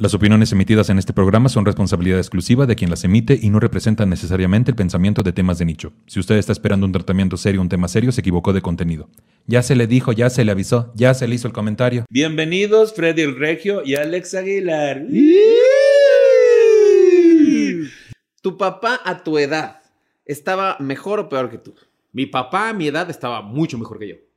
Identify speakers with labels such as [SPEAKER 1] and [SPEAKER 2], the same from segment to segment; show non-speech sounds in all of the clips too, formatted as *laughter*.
[SPEAKER 1] Las opiniones emitidas en este programa son responsabilidad exclusiva de quien las emite y no representan necesariamente el pensamiento de temas de nicho. Si usted está esperando un tratamiento serio, un tema serio, se equivocó de contenido. Ya se le dijo, ya se le avisó, ya se le hizo el comentario.
[SPEAKER 2] Bienvenidos Freddy el Regio y Alex Aguilar.
[SPEAKER 3] Tu papá a tu edad estaba mejor o peor que tú.
[SPEAKER 4] Mi papá a mi edad estaba mucho mejor que yo.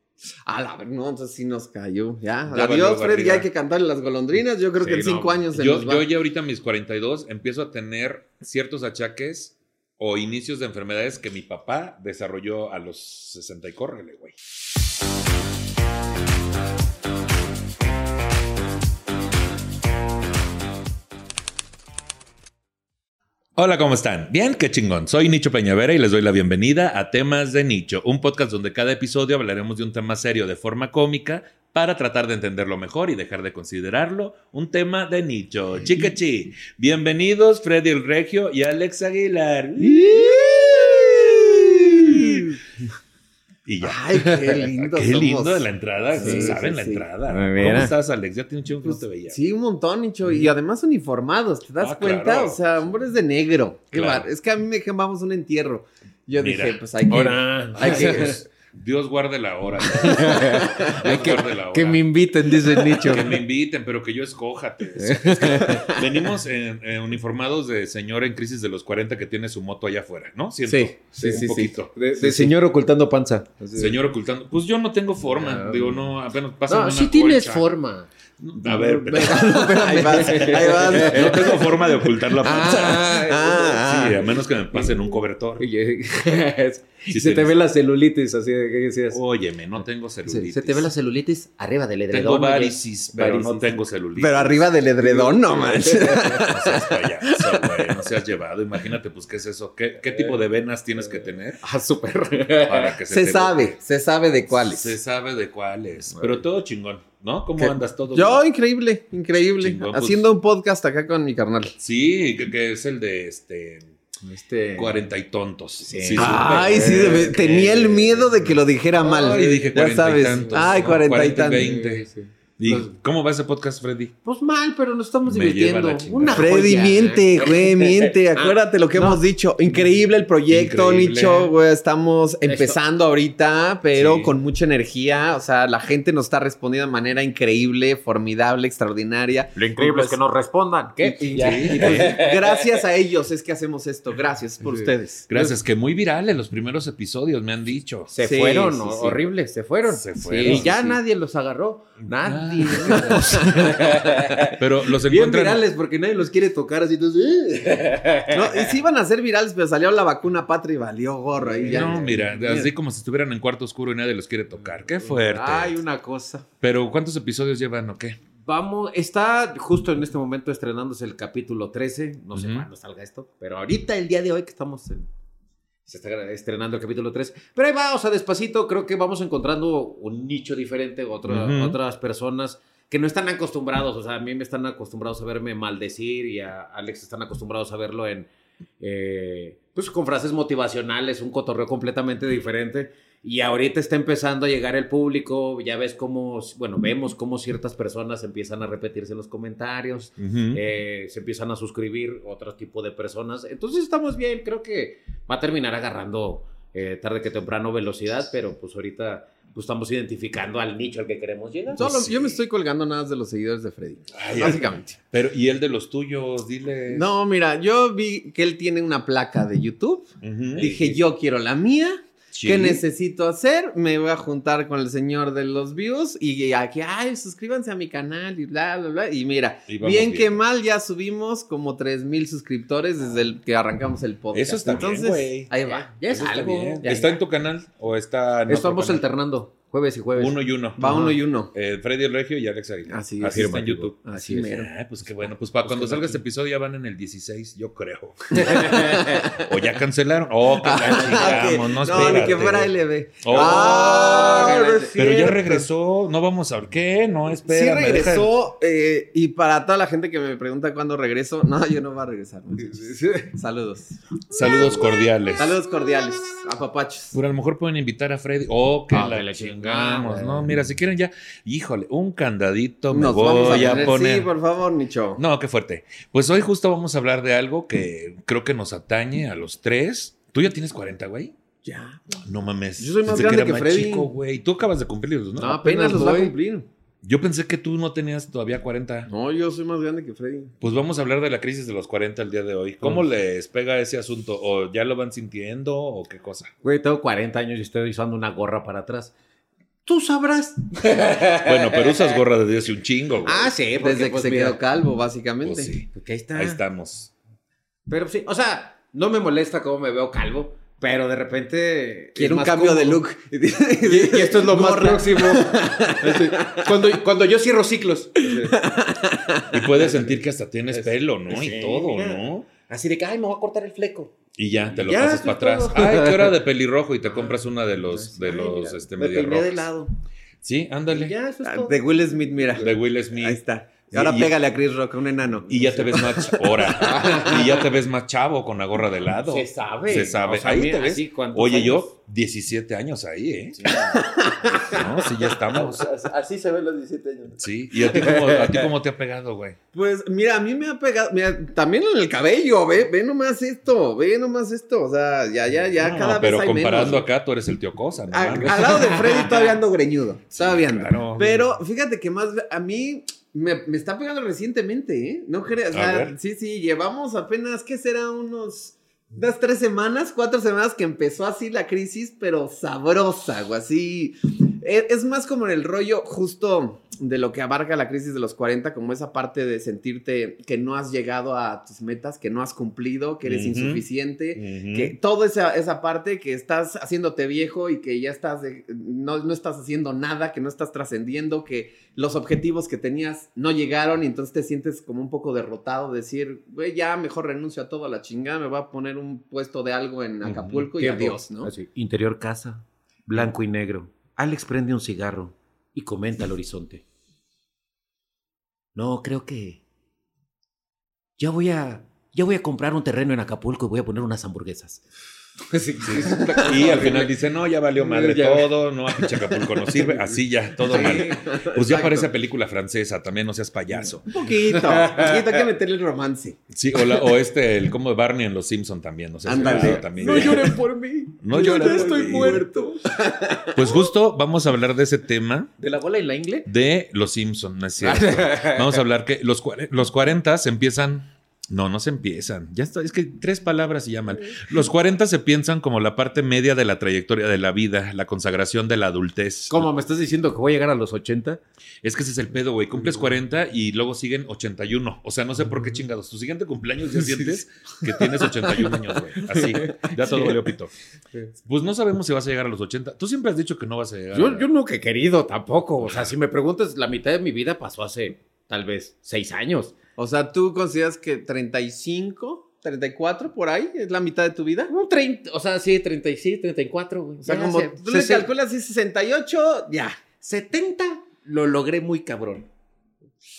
[SPEAKER 3] A la no, entonces sí nos cayó. Ya,
[SPEAKER 2] Ya
[SPEAKER 3] adiós, Freddy,
[SPEAKER 2] barriga.
[SPEAKER 3] ya hay que cantarle las golondrinas. Yo creo que
[SPEAKER 2] Sí,
[SPEAKER 3] en cinco
[SPEAKER 2] no.
[SPEAKER 3] años se
[SPEAKER 2] yo,
[SPEAKER 3] nos va.
[SPEAKER 2] yo ya ahorita a mis 42 empiezo a tener ciertos achaques o inicios de enfermedades que mi papá desarrolló a los 60 y córrele, güey. Hola, ¿cómo están? Bien, qué chingón. Soy Nicho Peñavera y les doy la bienvenida a Temas de Nicho, un podcast donde cada episodio hablaremos de un tema serio de forma cómica para tratar de entenderlo mejor y dejar de considerarlo un tema de nicho. Chicachi, bienvenidos Freddy el Regio y Alex Aguilar. Y ya.
[SPEAKER 3] Ay, qué lindo. *laughs*
[SPEAKER 2] Qué
[SPEAKER 3] somos.
[SPEAKER 2] lindo de la entrada,
[SPEAKER 3] Sí,
[SPEAKER 2] saben
[SPEAKER 3] sí,
[SPEAKER 2] la
[SPEAKER 3] sí.
[SPEAKER 2] entrada.
[SPEAKER 4] Mira.
[SPEAKER 2] ¿Cómo estás, Alex? Ya tiene un chingo que no te veía.
[SPEAKER 3] Sí, un montón, Nicho. Y además uniformados, ¿te das
[SPEAKER 2] Ah,
[SPEAKER 3] cuenta?
[SPEAKER 2] claro.
[SPEAKER 3] O sea, hombres de negro. Qué
[SPEAKER 2] Claro.
[SPEAKER 3] bar- Es que a mí me dijeron, vamos a un entierro. Yo
[SPEAKER 2] Mira,
[SPEAKER 3] dije, pues hay que.
[SPEAKER 2] Ahora,
[SPEAKER 3] hay que- *laughs*
[SPEAKER 2] Dios, guarde la hora. *laughs* Dios
[SPEAKER 4] que,
[SPEAKER 2] guarde la hora.
[SPEAKER 4] que me inviten, dice el nicho.
[SPEAKER 2] Que me inviten, pero que yo escójate. *laughs* Es que venimos en- en uniformados de señor en crisis de los 40 que tiene su moto allá afuera, ¿no? Siento.
[SPEAKER 3] Sí, sí,
[SPEAKER 2] un
[SPEAKER 3] sí, sí.
[SPEAKER 2] poquito.
[SPEAKER 4] De, de señor ocultando panza. Así de-
[SPEAKER 2] Señor ocultando. Pues yo no tengo forma.
[SPEAKER 4] Ah.
[SPEAKER 2] Digo, no, apenas pasa
[SPEAKER 4] No,
[SPEAKER 2] una
[SPEAKER 4] sí tienes
[SPEAKER 2] colcha.
[SPEAKER 4] forma.
[SPEAKER 2] A ver, pero- *laughs*
[SPEAKER 3] ahí vas, ahí vas.
[SPEAKER 2] no tengo forma de ocultar la panza.
[SPEAKER 4] Ah,
[SPEAKER 3] Ah,
[SPEAKER 2] sí, a menos que me pasen un cobertor. *laughs* Sí
[SPEAKER 4] se te ve la celulitis, así de que decías.
[SPEAKER 2] Óyeme, no tengo celulitis.
[SPEAKER 4] se te ve la celulitis arriba del edredón.
[SPEAKER 2] Tengo
[SPEAKER 4] oye.
[SPEAKER 2] varicis, pero no
[SPEAKER 4] Varicis.
[SPEAKER 2] tengo celulitis.
[SPEAKER 3] Pero arriba del edredón, no manches.
[SPEAKER 2] No seas payaso, güey. No seas llevado. Imagínate, pues, ¿qué es eso? ¿Qué, qué tipo de venas tienes que tener
[SPEAKER 4] Ah, súper.
[SPEAKER 2] para que se,
[SPEAKER 3] Se
[SPEAKER 2] te-
[SPEAKER 3] sabe, se sabe de cuáles.
[SPEAKER 2] Se sabe de cuáles. Pero todo chingón, ¿no? ¿Cómo
[SPEAKER 3] ¿Qué?
[SPEAKER 2] andas todo?
[SPEAKER 3] Yo,
[SPEAKER 2] bien?
[SPEAKER 3] increíble, increíble.
[SPEAKER 2] Chingón, pues.
[SPEAKER 3] Haciendo un podcast acá con mi carnal.
[SPEAKER 2] Sí, que, que es el de este.
[SPEAKER 4] Este.
[SPEAKER 2] Cuarenta y tontos. Sí, sí,
[SPEAKER 3] Ay, sí, tenía el miedo de que lo dijera mal.
[SPEAKER 2] Ay, dije
[SPEAKER 3] ya
[SPEAKER 2] cuarenta y
[SPEAKER 3] sabes.
[SPEAKER 2] tantos,
[SPEAKER 3] Ay, cuarenta y
[SPEAKER 2] Cuarenta y. ¿Y cómo va ese podcast, Freddy?
[SPEAKER 4] Pues mal, pero nos estamos
[SPEAKER 2] Me
[SPEAKER 4] divirtiendo. Una
[SPEAKER 3] Freddy,
[SPEAKER 4] joya.
[SPEAKER 3] miente, güey, *laughs* miente. Acuérdate lo que
[SPEAKER 4] no.
[SPEAKER 3] hemos dicho. Increíble el proyecto,
[SPEAKER 2] Increíble.
[SPEAKER 3] Nicho, güey. Estamos empezando ahorita, pero
[SPEAKER 2] Sí.
[SPEAKER 3] con mucha energía. O sea, la gente nos está respondiendo de manera increíble, formidable, extraordinaria.
[SPEAKER 4] Lo increíble es que nos respondan. ¿Qué?
[SPEAKER 3] Y, pues, *laughs* gracias a ellos es que hacemos esto. Gracias por
[SPEAKER 4] Sí.
[SPEAKER 3] ustedes.
[SPEAKER 2] Gracias, que muy virales los primeros episodios, me han dicho.
[SPEAKER 4] Se
[SPEAKER 3] Sí,
[SPEAKER 4] fueron,
[SPEAKER 3] sí,
[SPEAKER 4] ¿no?
[SPEAKER 3] sí.
[SPEAKER 4] horribles, se fueron.
[SPEAKER 2] Se
[SPEAKER 4] Sí,
[SPEAKER 2] fueron,
[SPEAKER 4] y ya
[SPEAKER 2] sí.
[SPEAKER 4] nadie los agarró. Nadie. *laughs*
[SPEAKER 2] Pero los
[SPEAKER 4] Bien
[SPEAKER 2] encuentran.
[SPEAKER 4] virales porque nadie los quiere tocar así. Entonces, ¡eh!
[SPEAKER 3] No, y sí iban a ser virales, pero salió la vacuna patria y valió gorro. Ahí ya.
[SPEAKER 2] No, mira, así como si estuvieran en cuarto oscuro y nadie los quiere tocar. Qué fuerte.
[SPEAKER 4] Hay una cosa.
[SPEAKER 2] Pero ¿cuántos episodios llevan o qué?
[SPEAKER 4] Vamos, está justo en este momento estrenándose el capítulo 13. No sé cuándo salga esto, pero ahorita, el día de hoy que estamos en- Se está estrenando el capítulo 3. Pero ahí va, o sea, despacito, creo que vamos encontrando un nicho diferente,
[SPEAKER 2] Ujú.
[SPEAKER 4] otras personas que no están acostumbrados. O sea, a mí me están acostumbrados a verme maldecir y a Alex están acostumbrados a verlo en. eh, pues con frases motivacionales, un cotorreo completamente diferente. Y ahorita está empezando a llegar el público, ya ves cómo, bueno, vemos cómo ciertas personas empiezan a repetirse en los comentarios, eh, se empiezan a suscribir otro tipo de personas. Entonces estamos bien, creo que va a terminar agarrando eh, tarde que temprano velocidad, pero pues ahorita pues, estamos identificando al nicho al que queremos llegar.
[SPEAKER 3] Solo,
[SPEAKER 2] Sí.
[SPEAKER 3] Yo me estoy colgando nada de los seguidores de Freddy.
[SPEAKER 2] Ay,
[SPEAKER 3] básicamente.
[SPEAKER 2] Pero, ¿y el de los tuyos? Dile.
[SPEAKER 3] No, mira, yo vi que él tiene una placa de YouTube. Dije, yo quiero la mía.
[SPEAKER 2] Sí.
[SPEAKER 3] ¿Qué necesito hacer? Me voy a juntar con el señor de los views y aquí, ay, suscríbanse a mi canal y bla, bla, bla. Y mira,
[SPEAKER 2] Y
[SPEAKER 3] bien,
[SPEAKER 2] bien.
[SPEAKER 3] que mal, ya subimos como 3 mil suscriptores desde el que arrancamos el podcast.
[SPEAKER 2] Eso está bien, güey.
[SPEAKER 3] Ahí va.
[SPEAKER 4] Ya es
[SPEAKER 2] Eso
[SPEAKER 4] algo.
[SPEAKER 2] bien.
[SPEAKER 4] ya-
[SPEAKER 2] ¿Está en tu canal o está en otro
[SPEAKER 4] Estamos
[SPEAKER 2] canal?
[SPEAKER 4] alternando, jueves y jueves.
[SPEAKER 2] Uno y uno.
[SPEAKER 3] Va uno y uno.
[SPEAKER 2] Eh, Freddy el Regio y Alex Aguilar.
[SPEAKER 3] Así es.
[SPEAKER 2] Así está en. YouTube.
[SPEAKER 3] Así mero.
[SPEAKER 2] Ah, pues qué bueno. Pues para cuando
[SPEAKER 4] que
[SPEAKER 2] salga
[SPEAKER 4] aquí.
[SPEAKER 2] este episodio ya van en el 16, yo creo. *laughs* o ya cancelaron. Oh, que la *laughs*
[SPEAKER 3] Ah,
[SPEAKER 2] chingamos. No,
[SPEAKER 3] no, ni que fuera LB.
[SPEAKER 2] Oh,
[SPEAKER 3] Ah, no es
[SPEAKER 2] Pero ya regresó. No vamos a ver qué. No, espera.
[SPEAKER 3] Sí regresó eh, y para toda la gente que me pregunta cuándo regreso, no, yo no voy a regresar. Saludos.
[SPEAKER 2] Saludos cordiales.
[SPEAKER 3] Saludos cordiales, a papachos.
[SPEAKER 2] Pero a lo mejor pueden invitar a Freddy. Oh, que
[SPEAKER 4] Ah,
[SPEAKER 2] la
[SPEAKER 4] que la
[SPEAKER 2] chingada. Chingamos.
[SPEAKER 4] Ah,
[SPEAKER 2] no, mira, si quieren ya, híjole, un candadito me
[SPEAKER 3] Nos vamos
[SPEAKER 2] voy
[SPEAKER 3] a
[SPEAKER 2] a,
[SPEAKER 3] poner. Sí, por favor, Nicho.
[SPEAKER 2] No, qué fuerte. Pues hoy justo vamos a hablar de algo que creo que nos atañe a los tres. ¿Tú ya tienes 40, güey?
[SPEAKER 3] Ya.
[SPEAKER 2] No mames.
[SPEAKER 3] Yo soy más grande
[SPEAKER 2] era
[SPEAKER 3] que
[SPEAKER 2] más
[SPEAKER 3] Freddy.
[SPEAKER 2] chico, güey. Tú acabas de cumplirlos, ¿no?
[SPEAKER 3] No, apenas los va a cumplir.
[SPEAKER 2] Yo pensé que tú no tenías todavía 40.
[SPEAKER 3] No, yo soy más grande que Freddy.
[SPEAKER 2] Pues vamos a hablar de la crisis de los 40 el día de hoy. ¿Cómo les pega ese asunto? ¿O ya lo van sintiendo o qué cosa?
[SPEAKER 4] Güey, tengo 40 años y estoy usando una gorra para atrás. Tú sabrás. *laughs*
[SPEAKER 2] Bueno, pero usas gorra desde hace un chingo, güey.
[SPEAKER 4] Ah, sí, porque,
[SPEAKER 3] Desde que
[SPEAKER 4] pues,
[SPEAKER 3] se
[SPEAKER 4] mira,
[SPEAKER 3] quedó calvo, básicamente.
[SPEAKER 2] Pues sí.
[SPEAKER 4] porque ahí está.
[SPEAKER 2] Ahí estamos.
[SPEAKER 4] Pero sí, o sea, no me molesta cómo me veo calvo, pero de repente.
[SPEAKER 3] Quiero un cambio de look. *laughs*
[SPEAKER 4] Y, y esto es lo más próximo. Así, Cuando, cuando yo cierro ciclos.
[SPEAKER 2] Y puedes sentir que hasta tienes pelo, ¿no?
[SPEAKER 4] Sí,
[SPEAKER 2] Y todo,
[SPEAKER 4] mira.
[SPEAKER 2] ¿no?
[SPEAKER 4] Así de que, ay, me voy a cortar el fleco.
[SPEAKER 2] Y ya, te lo
[SPEAKER 4] Ya,
[SPEAKER 2] pasas para atrás.
[SPEAKER 4] todo.
[SPEAKER 2] Ay, qué hora de *laughs* pelirrojo y te compras una de los, de
[SPEAKER 4] Ay,
[SPEAKER 2] los,
[SPEAKER 4] mira,
[SPEAKER 2] este,
[SPEAKER 4] me
[SPEAKER 2] medio
[SPEAKER 4] peiné de lado.
[SPEAKER 2] Sí, ándale.
[SPEAKER 4] Ya, eso es
[SPEAKER 3] Ah,
[SPEAKER 4] todo.
[SPEAKER 3] De Will Smith, mira.
[SPEAKER 2] De Will Smith.
[SPEAKER 3] Ahí está. Y ahora
[SPEAKER 2] y-
[SPEAKER 3] pégale a Chris Rock, un enano.
[SPEAKER 2] Y ya te ves más ahora. y ya te ves más chavo con la gorra de lado.
[SPEAKER 4] Se sabe.
[SPEAKER 2] Se sabe.
[SPEAKER 4] O sea,
[SPEAKER 2] ahí
[SPEAKER 4] mira,
[SPEAKER 2] te ves.
[SPEAKER 4] así, ¿cuántos
[SPEAKER 2] Oye,
[SPEAKER 4] años?
[SPEAKER 2] yo 17 años ahí, ¿eh? No, sí, ya estamos.
[SPEAKER 4] Así se ven los 17 años.
[SPEAKER 2] Sí. ¿Y a ti cómo, a ti cómo te ha pegado, güey?
[SPEAKER 3] Pues mira, a mí me ha pegado, mira, también en el cabello, ve, ve nomás esto, ve nomás esto, o sea, ya, ya, ya,
[SPEAKER 2] No,
[SPEAKER 3] cada
[SPEAKER 2] pero
[SPEAKER 3] vez hay
[SPEAKER 2] comparando
[SPEAKER 3] menos.
[SPEAKER 2] acá, tú eres el tío Cosa, ¿no?
[SPEAKER 3] A- al lado de Freddy todavía ando greñudo, todavía ando.
[SPEAKER 2] claro.
[SPEAKER 3] Pero fíjate que más, a mí me, me está pegando recientemente, ¿eh? No creas, o sea, sí, sí, llevamos apenas, ¿qué será? Unos, unas tres semanas, cuatro semanas que empezó así la crisis, pero sabrosa, güey, así. Es, es más como en el rollo justo de lo que abarca la crisis de los 40, como esa parte de sentirte que no has llegado a tus metas, que no has cumplido, que eres insuficiente, que toda esa, esa parte que estás haciéndote viejo y que ya estás, de- no, no estás haciendo nada, que no estás trascendiendo, que los objetivos que tenías no llegaron y entonces te sientes como un poco derrotado, decir, güey, ya mejor renuncio a todo a la chingada, me voy a poner un puesto de algo en. Acapulco y
[SPEAKER 4] Tiempo.
[SPEAKER 3] adiós, ¿no?
[SPEAKER 4] Así, interior casa, blanco y negro. Alex prende un cigarro y comenta al horizonte. No, creo que ya voy a ya voy a comprar un terreno en Acapulco y voy a poner unas hamburguesas. *laughs*
[SPEAKER 2] Y al final dice, no, ya valió madre
[SPEAKER 4] Ya.
[SPEAKER 2] todo, no, a pinche Acapulco no sirve, así ya, todo mal. Pues ya parece película francesa, también no seas payaso.
[SPEAKER 3] Un poquito, un poquito, hay que meterle el romance.
[SPEAKER 2] Sí, o, la- o este, el como Barney en Los Simpson también, no sé si
[SPEAKER 3] Ándale.
[SPEAKER 2] también.
[SPEAKER 3] No lloren por mí.
[SPEAKER 2] No
[SPEAKER 3] Yo
[SPEAKER 2] lloren
[SPEAKER 3] ya
[SPEAKER 2] por
[SPEAKER 3] estoy
[SPEAKER 2] mí.
[SPEAKER 3] muerto.
[SPEAKER 2] Pues justo vamos a hablar de ese tema
[SPEAKER 4] ¿De la bola y la ingle?
[SPEAKER 2] de Los Simpson, ¿no es cierto? Vamos a hablar que los, los 40 se empiezan... No, no se empiezan. Ya está, es que tres palabras se llaman. Los 40 se piensan como la parte media de la trayectoria de la vida, la consagración de la adultez.
[SPEAKER 4] ¿Cómo me estás diciendo que voy a llegar a los 80?
[SPEAKER 2] Es que ese es el pedo, güey. Cumples 40 y luego siguen 81. O sea, no sé por qué chingados. Tu siguiente cumpleaños ya *laughs* sientes que tienes 81 años, güey. Así. Ya todo valió pito. Pues no sabemos si vas a llegar a los 80. Tú siempre has dicho que no vas a llegar.
[SPEAKER 4] Yo,
[SPEAKER 2] a-
[SPEAKER 4] yo no que he querido tampoco. O sea, si me preguntas, la mitad de mi vida pasó hace tal vez seis años.
[SPEAKER 3] O sea, ¿tú consideras que 35, 34 por ahí es la mitad de tu vida?
[SPEAKER 4] Un 30, o sea, sí, 36, 34, güey.
[SPEAKER 3] O sea,
[SPEAKER 4] Ya
[SPEAKER 3] como tú le calculas así 68, ya.
[SPEAKER 4] 70 lo logré muy cabrón.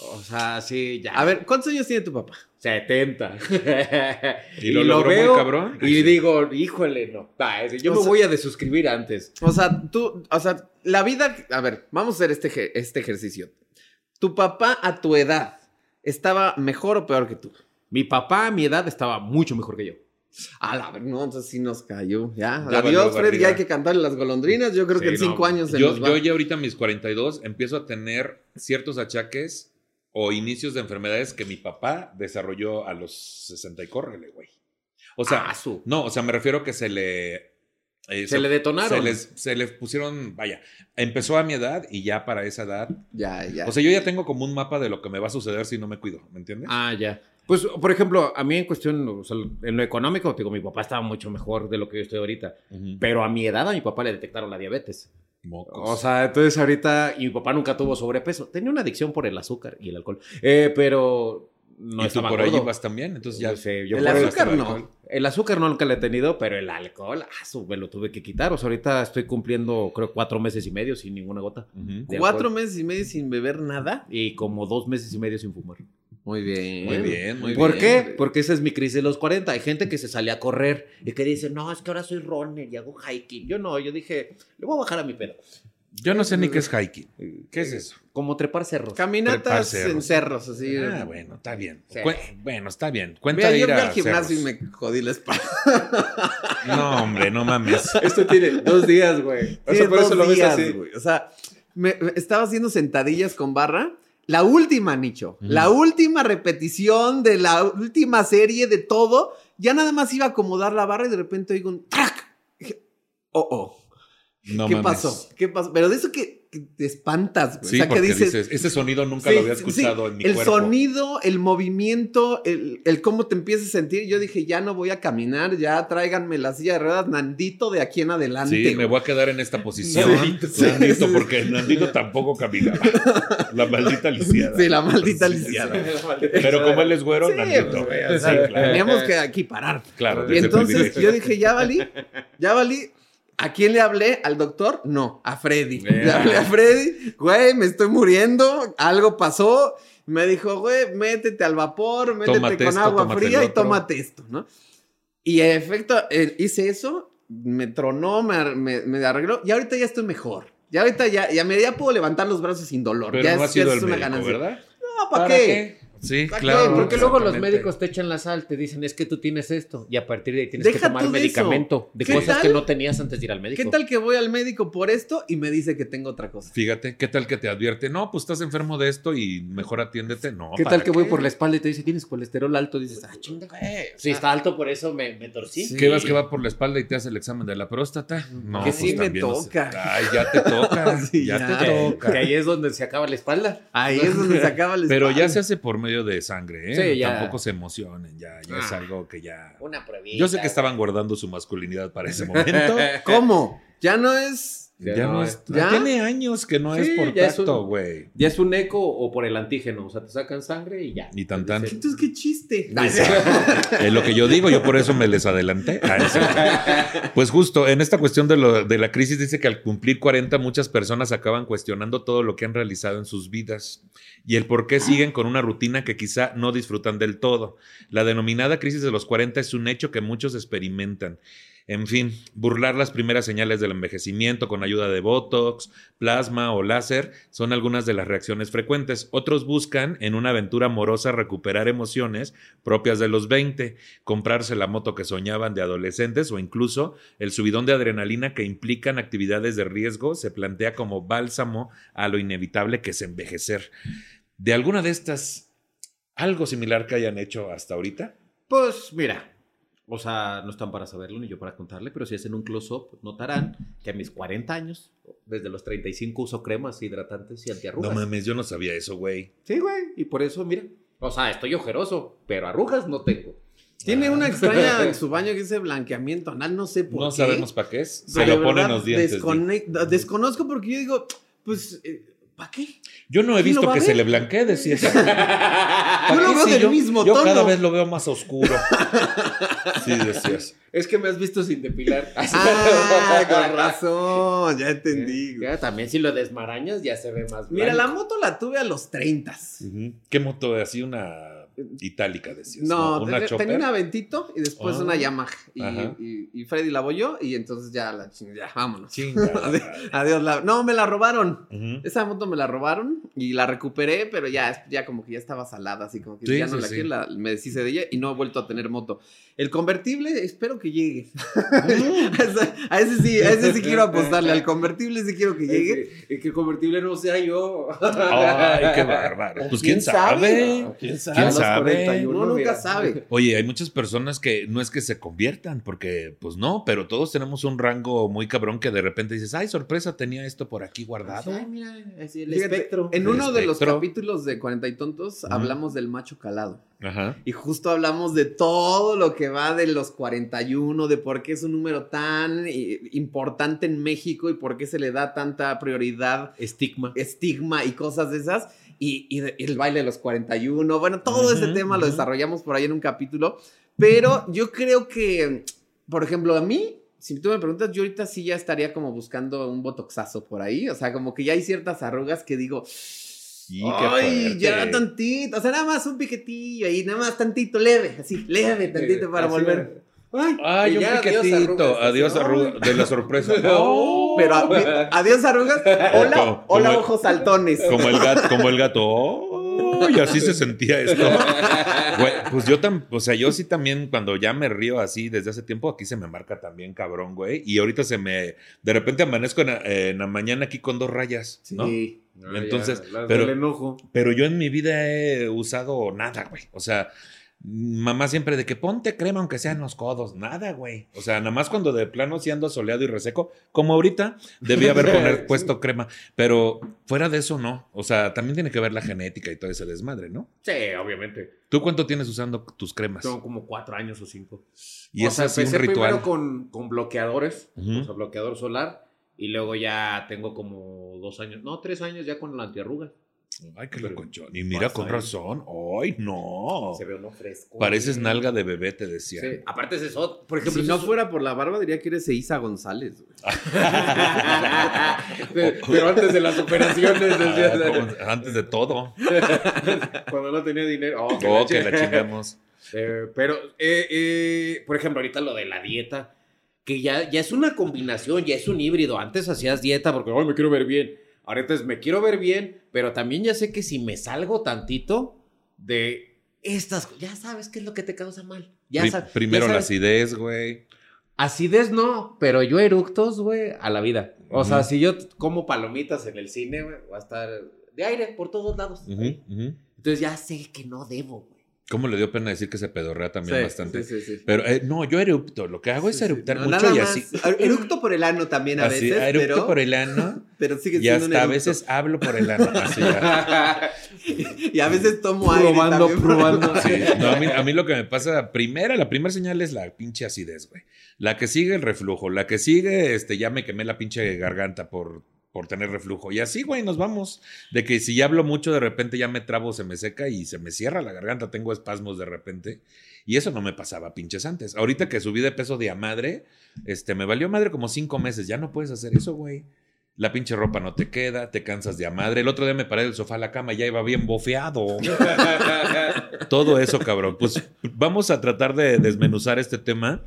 [SPEAKER 4] O sea, sí, ya.
[SPEAKER 3] A ver, ¿cuántos años tiene tu papá?
[SPEAKER 4] 70. *laughs*
[SPEAKER 2] ¿Y lo logró muy cabrón?
[SPEAKER 4] Y digo, híjole, no. Es- yo
[SPEAKER 3] O
[SPEAKER 4] me
[SPEAKER 3] sea-
[SPEAKER 4] voy a desuscribir antes.
[SPEAKER 3] O sea, tú, o sea, la vida, a ver, vamos a hacer este, este ejercicio. Tu papá a tu edad estaba mejor o peor que tú.
[SPEAKER 4] Mi papá a mi edad estaba mucho mejor que yo.
[SPEAKER 3] A la no, entonces sí nos cayó, ya.
[SPEAKER 2] Ya
[SPEAKER 3] Adiós, Fred,
[SPEAKER 2] barriga.
[SPEAKER 3] ya hay que cantarle las golondrinas. Yo creo que en cinco años se
[SPEAKER 2] Yo,
[SPEAKER 3] nos va.
[SPEAKER 2] yo ya ahorita a mis 42 empiezo a tener ciertos achaques o inicios de enfermedades que mi papá desarrolló a los 60 y córrele, güey. O sea,
[SPEAKER 4] Ah, su.
[SPEAKER 2] no, o sea, me refiero que se le... eh,
[SPEAKER 4] Se le detonaron.
[SPEAKER 2] Se, les, se le pusieron, vaya, empezó a mi edad y ya para esa edad.
[SPEAKER 3] Ya, ya.
[SPEAKER 2] O sea, yo ya tengo como un mapa de lo que me va a suceder si no me cuido, ¿me entiendes?
[SPEAKER 4] Ah, ya. Pues, por ejemplo, a mí en cuestión, o sea, en lo económico, te digo, mi papá estaba mucho mejor de lo que yo estoy ahorita.
[SPEAKER 2] Ujú.
[SPEAKER 4] Pero a mi edad a mi papá le detectaron la diabetes.
[SPEAKER 2] Mocos.
[SPEAKER 4] O sea, entonces ahorita, y mi papá nunca tuvo sobrepeso. Tenía una adicción por el azúcar y el alcohol. Eh, pero no
[SPEAKER 2] y tú
[SPEAKER 4] estaba
[SPEAKER 2] por ahí vas también, entonces ya...
[SPEAKER 4] Yo sé, yo
[SPEAKER 3] el
[SPEAKER 4] por
[SPEAKER 3] azúcar
[SPEAKER 2] el
[SPEAKER 3] no.
[SPEAKER 2] alcohol.
[SPEAKER 4] El azúcar no nunca lo he tenido, pero el alcohol, ah, su, me lo tuve que quitar. O sea, ahorita estoy cumpliendo, creo, cuatro meses y medio sin ninguna gota.
[SPEAKER 2] Ujú.
[SPEAKER 4] de
[SPEAKER 3] Cuatro
[SPEAKER 4] alcohol.
[SPEAKER 3] meses y medio sin beber nada.
[SPEAKER 4] Y como dos meses y medio sin fumar.
[SPEAKER 3] Muy bien.
[SPEAKER 2] Muy bien, muy
[SPEAKER 4] ¿Por
[SPEAKER 2] bien.
[SPEAKER 4] qué? Porque esa es mi crisis de los 40. Hay gente que se sale a correr y que dice, no, es que ahora soy runner y hago hiking. Yo no, yo dije, le voy a bajar a mi pedo.
[SPEAKER 2] Yo no sé ni qué es hiking. ¿Qué es eso?
[SPEAKER 4] Como trepar cerros.
[SPEAKER 3] Caminatas
[SPEAKER 2] Trepar cerros.
[SPEAKER 3] en cerros, así.
[SPEAKER 2] Ah, bueno, está bien.
[SPEAKER 4] Sí.
[SPEAKER 2] Bueno, está bien. Cuenta
[SPEAKER 3] Mira, yo
[SPEAKER 2] ir
[SPEAKER 3] fui
[SPEAKER 2] a
[SPEAKER 3] al gimnasio y me jodí la espalda. *laughs*
[SPEAKER 2] No, hombre, no mames. *laughs*
[SPEAKER 4] Esto tiene dos días, güey. O sea, por eso lo ves
[SPEAKER 3] días,
[SPEAKER 4] así.
[SPEAKER 3] güey. O sea, me, me- estaba haciendo sentadillas con barra. La última, Nicho. La última repetición de la última serie de todo. Ya nada más iba a acomodar la barra y de repente oigo un ¡trac! Dije, Oh, oh.
[SPEAKER 2] No
[SPEAKER 3] ¿Qué
[SPEAKER 2] mames.
[SPEAKER 3] pasó? ¿Qué pasó? Pero de eso que, que te espantas, güey.
[SPEAKER 2] Sí,
[SPEAKER 3] o sea, que dices.
[SPEAKER 2] dices, ese sonido nunca
[SPEAKER 3] Sí,
[SPEAKER 2] lo había
[SPEAKER 3] sí,
[SPEAKER 2] escuchado en mi
[SPEAKER 3] el
[SPEAKER 2] cuerpo.
[SPEAKER 3] sonido, el movimiento, el, el cómo te empiezas a sentir. Yo dije, ya no voy a caminar, ya tráiganme la silla de ruedas, Nandito, de aquí en adelante.
[SPEAKER 2] Sí, me voy a quedar en esta posición.
[SPEAKER 3] Nandito,
[SPEAKER 2] porque Nandito tampoco caminaba. *laughs* La maldita lisiada.
[SPEAKER 3] Sí, la maldita lisiada.
[SPEAKER 2] Pero como él es güero, Nandito.
[SPEAKER 3] pues,
[SPEAKER 2] Sí,
[SPEAKER 3] o sea,
[SPEAKER 2] claro.
[SPEAKER 3] Teníamos que equiparar.
[SPEAKER 2] Claro,
[SPEAKER 3] Y
[SPEAKER 2] el
[SPEAKER 3] entonces yo dije, ya valí, ya valí. ¿A quién le hablé? ¿Al doctor? No, a Freddy. Le hablé a Freddy, güey, me estoy muriendo, algo pasó. Me dijo, güey, métete al vapor, métete
[SPEAKER 2] Tómate
[SPEAKER 3] con
[SPEAKER 2] esto,
[SPEAKER 3] agua fría y tómate esto, ¿no? Y en efecto, eh, hice eso, me tronó, me, me- me arregló y ahorita ya estoy mejor. Ya ahorita ya, ya, me, ya puedo levantar los brazos sin dolor.
[SPEAKER 2] Pero
[SPEAKER 3] ya
[SPEAKER 2] no ha
[SPEAKER 3] es,
[SPEAKER 2] sido
[SPEAKER 3] es una
[SPEAKER 2] médico,
[SPEAKER 3] ganancia.
[SPEAKER 2] ¿verdad?
[SPEAKER 3] No, ¿para qué?
[SPEAKER 2] Sí,
[SPEAKER 3] ¿Para
[SPEAKER 2] claro.
[SPEAKER 3] qué?
[SPEAKER 4] Porque luego los médicos te echan la sal, te dicen, es que tú tienes esto, y a partir de ahí tienes
[SPEAKER 3] Deja
[SPEAKER 4] que tomar medicamento de
[SPEAKER 3] ¿Qué
[SPEAKER 4] cosas que no tenías antes de ir al médico.
[SPEAKER 3] ¿Qué tal que voy al médico por esto y me dice que tengo otra cosa?
[SPEAKER 2] Fíjate, ¿qué tal que te advierte? No, pues estás enfermo de esto y mejor atiéndete. No,
[SPEAKER 4] ¿Qué
[SPEAKER 2] ¿para
[SPEAKER 4] tal que voy por la espalda y te dice, tienes colesterol alto? Dices, ah, chinga. Si está alto, por eso me, me torcí.
[SPEAKER 3] Sí.
[SPEAKER 2] ¿Qué vas que va por la espalda y te hace el examen de la próstata? No,
[SPEAKER 3] Que
[SPEAKER 2] pues
[SPEAKER 3] sí me
[SPEAKER 2] no
[SPEAKER 3] toca.
[SPEAKER 2] Ay, ya te toca. *laughs*
[SPEAKER 3] Sí,
[SPEAKER 2] ya,
[SPEAKER 3] ya.
[SPEAKER 2] te toca.
[SPEAKER 4] que ahí es donde se acaba la espalda.
[SPEAKER 3] Ahí es donde se acaba el
[SPEAKER 2] Pero ya se hace por medio de sangre, ¿eh?
[SPEAKER 4] Sí, ya.
[SPEAKER 2] Tampoco se emocionen, ya, ya es
[SPEAKER 4] Ah.
[SPEAKER 2] algo que ya...
[SPEAKER 4] Una pruebita.
[SPEAKER 2] Yo sé que estaban guardando su masculinidad para ese *laughs* momento.
[SPEAKER 3] ¿Cómo? Ya no es.
[SPEAKER 2] Ya,
[SPEAKER 4] Ya
[SPEAKER 2] no es...
[SPEAKER 3] ¿Ya?
[SPEAKER 2] Tiene años que no es por tacto, güey.
[SPEAKER 4] Ya es un eco o por el antígeno. O sea, te sacan sangre y ya.
[SPEAKER 2] Y tan,
[SPEAKER 3] Entonces, qué chiste. *laughs* *laughs*
[SPEAKER 2] Es lo que yo digo, yo por eso me les adelanté. *laughs* Pues justo, en esta cuestión de, lo- de la crisis dice que al cumplir 40 muchas personas acaban cuestionando todo lo que han realizado en sus vidas y el por qué siguen con una rutina que quizá no disfrutan del todo. La denominada crisis de los 40 es un hecho que muchos experimentan. En fin, burlar las primeras señales del envejecimiento con ayuda de Botox, plasma o láser son algunas de las reacciones frecuentes. Otros buscan, en una aventura amorosa, recuperar emociones propias de los 20, comprarse la moto que soñaban de adolescentes o incluso el subidón de adrenalina que implican actividades de riesgo se plantea como bálsamo a lo inevitable que es envejecer. ¿De alguna de estas algo similar que hayan hecho hasta ahorita?
[SPEAKER 4] Pues mira, o sea, no están para saberlo ni yo para contarle, pero si hacen un close-up, notarán que a mis 40 años, desde los 35 uso cremas hidratantes y
[SPEAKER 2] No
[SPEAKER 4] antiarrugas.
[SPEAKER 2] mames, yo no sabía eso, güey.
[SPEAKER 4] sí, güey, y por eso, mira, o sea, estoy ojeroso, pero arrugas no tengo.
[SPEAKER 3] Tiene una extraña *laughs* en su baño que dice blanqueamiento anal, no sé por
[SPEAKER 2] No
[SPEAKER 3] qué.
[SPEAKER 2] sabemos para qué es. Se
[SPEAKER 3] Pero
[SPEAKER 2] lo ponen los dientes.
[SPEAKER 3] descone- Desconozco porque yo digo, pues, ¿para qué?
[SPEAKER 2] Yo no he
[SPEAKER 3] ¿Quién lo
[SPEAKER 2] visto que se le blanquee, decía. *laughs*
[SPEAKER 3] Yo lo veo
[SPEAKER 2] Sí,
[SPEAKER 3] del
[SPEAKER 2] yo-
[SPEAKER 3] mismo
[SPEAKER 2] Yo
[SPEAKER 3] tono.
[SPEAKER 2] cada vez lo veo más oscuro. *laughs* Sí, decías.
[SPEAKER 4] Es que me has visto sin depilar. *laughs*
[SPEAKER 3] Ah, con razón, ya entendí. güey.
[SPEAKER 4] Ya, también si lo desmarañas ya se ve más
[SPEAKER 3] Mira, la
[SPEAKER 4] blanco.
[SPEAKER 3] moto la tuve a los 30.
[SPEAKER 2] ¿Qué moto? Así una itálica, decías.
[SPEAKER 3] No,
[SPEAKER 2] una
[SPEAKER 3] te-
[SPEAKER 2] chopper.
[SPEAKER 3] tenía una Ventito y después
[SPEAKER 2] Ah.
[SPEAKER 3] una Yamaha. Y,
[SPEAKER 2] Ajá.
[SPEAKER 3] y- y Freddy la yo y entonces ya la ya, vámonos.
[SPEAKER 2] Chinga, *laughs*
[SPEAKER 3] Adiós, la- no, me la robaron. Esa moto me la robaron y la recuperé, pero ya, ya como que ya estaba salada, así como que
[SPEAKER 2] Sí,
[SPEAKER 3] ya no
[SPEAKER 2] sí,
[SPEAKER 3] la
[SPEAKER 2] sí.
[SPEAKER 3] quiero, la- me deshice de ella y no he vuelto a tener moto. El convertible, espero que llegue. *laughs*
[SPEAKER 2] Mm.
[SPEAKER 3] a, ese, a ese sí, a ese sí quiero apostarle. Al convertible sí quiero que llegue.
[SPEAKER 4] Y que el convertible no sea yo.
[SPEAKER 2] Ay, qué bárbaro. Pues quién, sabe.
[SPEAKER 3] ¿Quién sabe?
[SPEAKER 2] ¿Quién
[SPEAKER 3] los
[SPEAKER 2] sabe?
[SPEAKER 3] 41, Uno nunca
[SPEAKER 4] mira.
[SPEAKER 3] sabe. *laughs*
[SPEAKER 2] Oye, hay muchas personas que no es que se conviertan, porque pues no, pero todos tenemos un rango muy cabrón que de repente dices, ay, sorpresa, tenía esto por aquí guardado.
[SPEAKER 4] Ay, mira, así el
[SPEAKER 3] Fíjate,
[SPEAKER 4] espectro.
[SPEAKER 3] En
[SPEAKER 2] El
[SPEAKER 3] uno de los capítulos de Cuarenta y Tontos hablamos del macho calado.
[SPEAKER 2] Ajá.
[SPEAKER 3] Y justo hablamos de todo lo que va de los 41, de por qué es un número tan eh, importante en México y por qué se le da tanta prioridad,
[SPEAKER 4] Estigma.
[SPEAKER 3] estigma y cosas de esas. Y, y de- y el baile de los 41. Bueno, todo ese tema lo desarrollamos por ahí en un capítulo. Pero yo creo que, por ejemplo, a mí, si tú me preguntas, yo ahorita sí ya estaría como buscando un botoxazo por ahí. O sea, como que ya hay ciertas arrugas que digo, Ay, ya tantito, o sea, nada más un piquetillo ahí, nada más tantito, leve, así, leve, tantito para
[SPEAKER 4] Así,
[SPEAKER 3] volver. Ay,
[SPEAKER 2] Ay,
[SPEAKER 4] Y
[SPEAKER 2] un
[SPEAKER 4] ya, adiós,
[SPEAKER 2] piquetito.
[SPEAKER 4] arrugas.
[SPEAKER 2] Adiós, arrugas. De la sorpresa. *laughs*
[SPEAKER 3] Pero a- adiós arrugas. *laughs* Hola, hola ojos saltones.
[SPEAKER 2] Como el gato, como el gato. ¡Ay! así se sentía esto. Güey, pues yo tam, o sea, yo sí también, cuando ya me río así desde hace tiempo, aquí se me marca también cabrón, güey. Y ahorita se me. De repente amanezco en, la- en la mañana aquí con dos rayas. ¿no?
[SPEAKER 3] Sí.
[SPEAKER 4] Ah,
[SPEAKER 2] Entonces,
[SPEAKER 4] ya, las
[SPEAKER 2] pero-
[SPEAKER 4] enojo.
[SPEAKER 2] Pero yo en mi vida he usado nada, güey. O sea, mamá siempre de que ponte crema aunque sean los codos. Nada, güey. O sea, nada más cuando de plano sí ando soleado y reseco, como ahorita, debía haber *laughs* poner, puesto crema. Pero fuera de eso, no. O sea, también tiene que ver la genética y todo ese desmadre, ¿no?
[SPEAKER 4] Sí, obviamente.
[SPEAKER 2] ¿Tú cuánto tienes usando tus cremas?
[SPEAKER 4] Tengo como cuatro años o cinco.
[SPEAKER 2] Y
[SPEAKER 4] o
[SPEAKER 2] es un ritual.
[SPEAKER 4] primero con, con bloqueadores, o sea, bloqueador solar, y luego ya tengo como dos años, no, tres años ya con la antiarruga.
[SPEAKER 2] Ay, qué
[SPEAKER 4] Pero-
[SPEAKER 2] loconchón. Y mira, con razón. Ay, no.
[SPEAKER 4] Se ve uno fresco.
[SPEAKER 2] Pareces nalga de bebé, te decía.
[SPEAKER 4] Sí, aparte es eso, por ejemplo,
[SPEAKER 3] Si no
[SPEAKER 4] eso-
[SPEAKER 3] fuera por la barba, diría que eres Isa González. güey. *laughs*
[SPEAKER 4] Pero pero antes de las operaciones, decía-
[SPEAKER 2] Ah, como antes de todo. *laughs*
[SPEAKER 4] cuando no tenía dinero. Oh, que
[SPEAKER 2] Oh,
[SPEAKER 4] la
[SPEAKER 2] que la chingamos.
[SPEAKER 4] Eh, pero, eh, eh, por ejemplo, ahorita lo de la dieta, que ya, ya es una combinación, ya es un híbrido. Antes hacías dieta porque, ay, me quiero ver bien. Ahorita es, me quiero ver bien, pero también ya sé que si me salgo tantito de estas, ya sabes qué es lo que te causa mal. Ya
[SPEAKER 2] Pri-
[SPEAKER 4] sa- ya
[SPEAKER 2] primero la acidez, güey.
[SPEAKER 4] Acidez no, pero yo eructos, güey, a la vida. O sea, si yo como palomitas en el cine, güey, va a estar de aire por todos lados. Entonces ya sé que no debo, güey.
[SPEAKER 2] ¿Cómo le dio pena decir que se pedorrea también
[SPEAKER 3] Sí,
[SPEAKER 2] bastante?
[SPEAKER 3] sí, sí, sí.
[SPEAKER 2] Pero eh, no, yo erupto. Lo que hago es eruptar
[SPEAKER 3] No,
[SPEAKER 2] mucho
[SPEAKER 3] nada
[SPEAKER 2] y
[SPEAKER 3] más.
[SPEAKER 2] así.
[SPEAKER 3] Eructo por el ano también a
[SPEAKER 2] así
[SPEAKER 3] veces,
[SPEAKER 2] erupto
[SPEAKER 3] pero,
[SPEAKER 2] por el ano *laughs*
[SPEAKER 3] pero sigue
[SPEAKER 2] y
[SPEAKER 3] siendo un
[SPEAKER 2] hasta a veces hablo por el ano. Así. *laughs*
[SPEAKER 3] Y a veces tomo aire
[SPEAKER 4] Probando,
[SPEAKER 3] el
[SPEAKER 4] probando. *laughs*
[SPEAKER 3] ano.
[SPEAKER 2] Sí. No, a, mí, a mí lo que me pasa, primera, la primera señal es la pinche acidez, güey. La que sigue el reflujo. La que sigue, este, ya me quemé la pinche garganta por, por tener reflujo. Y así, güey, nos vamos. De que si ya hablo mucho, de repente ya me trabo, se me seca y se me cierra la garganta. Tengo espasmos de repente. Y eso no me pasaba pinches antes. Ahorita que subí de peso de a madre, este, me valió madre como cinco meses. Ya no puedes hacer eso, güey. La pinche ropa no te queda, te cansas de a madre. El otro día me paré del sofá a la cama y ya iba bien bofeado. *laughs* Todo eso, cabrón. Pues vamos a tratar de desmenuzar este tema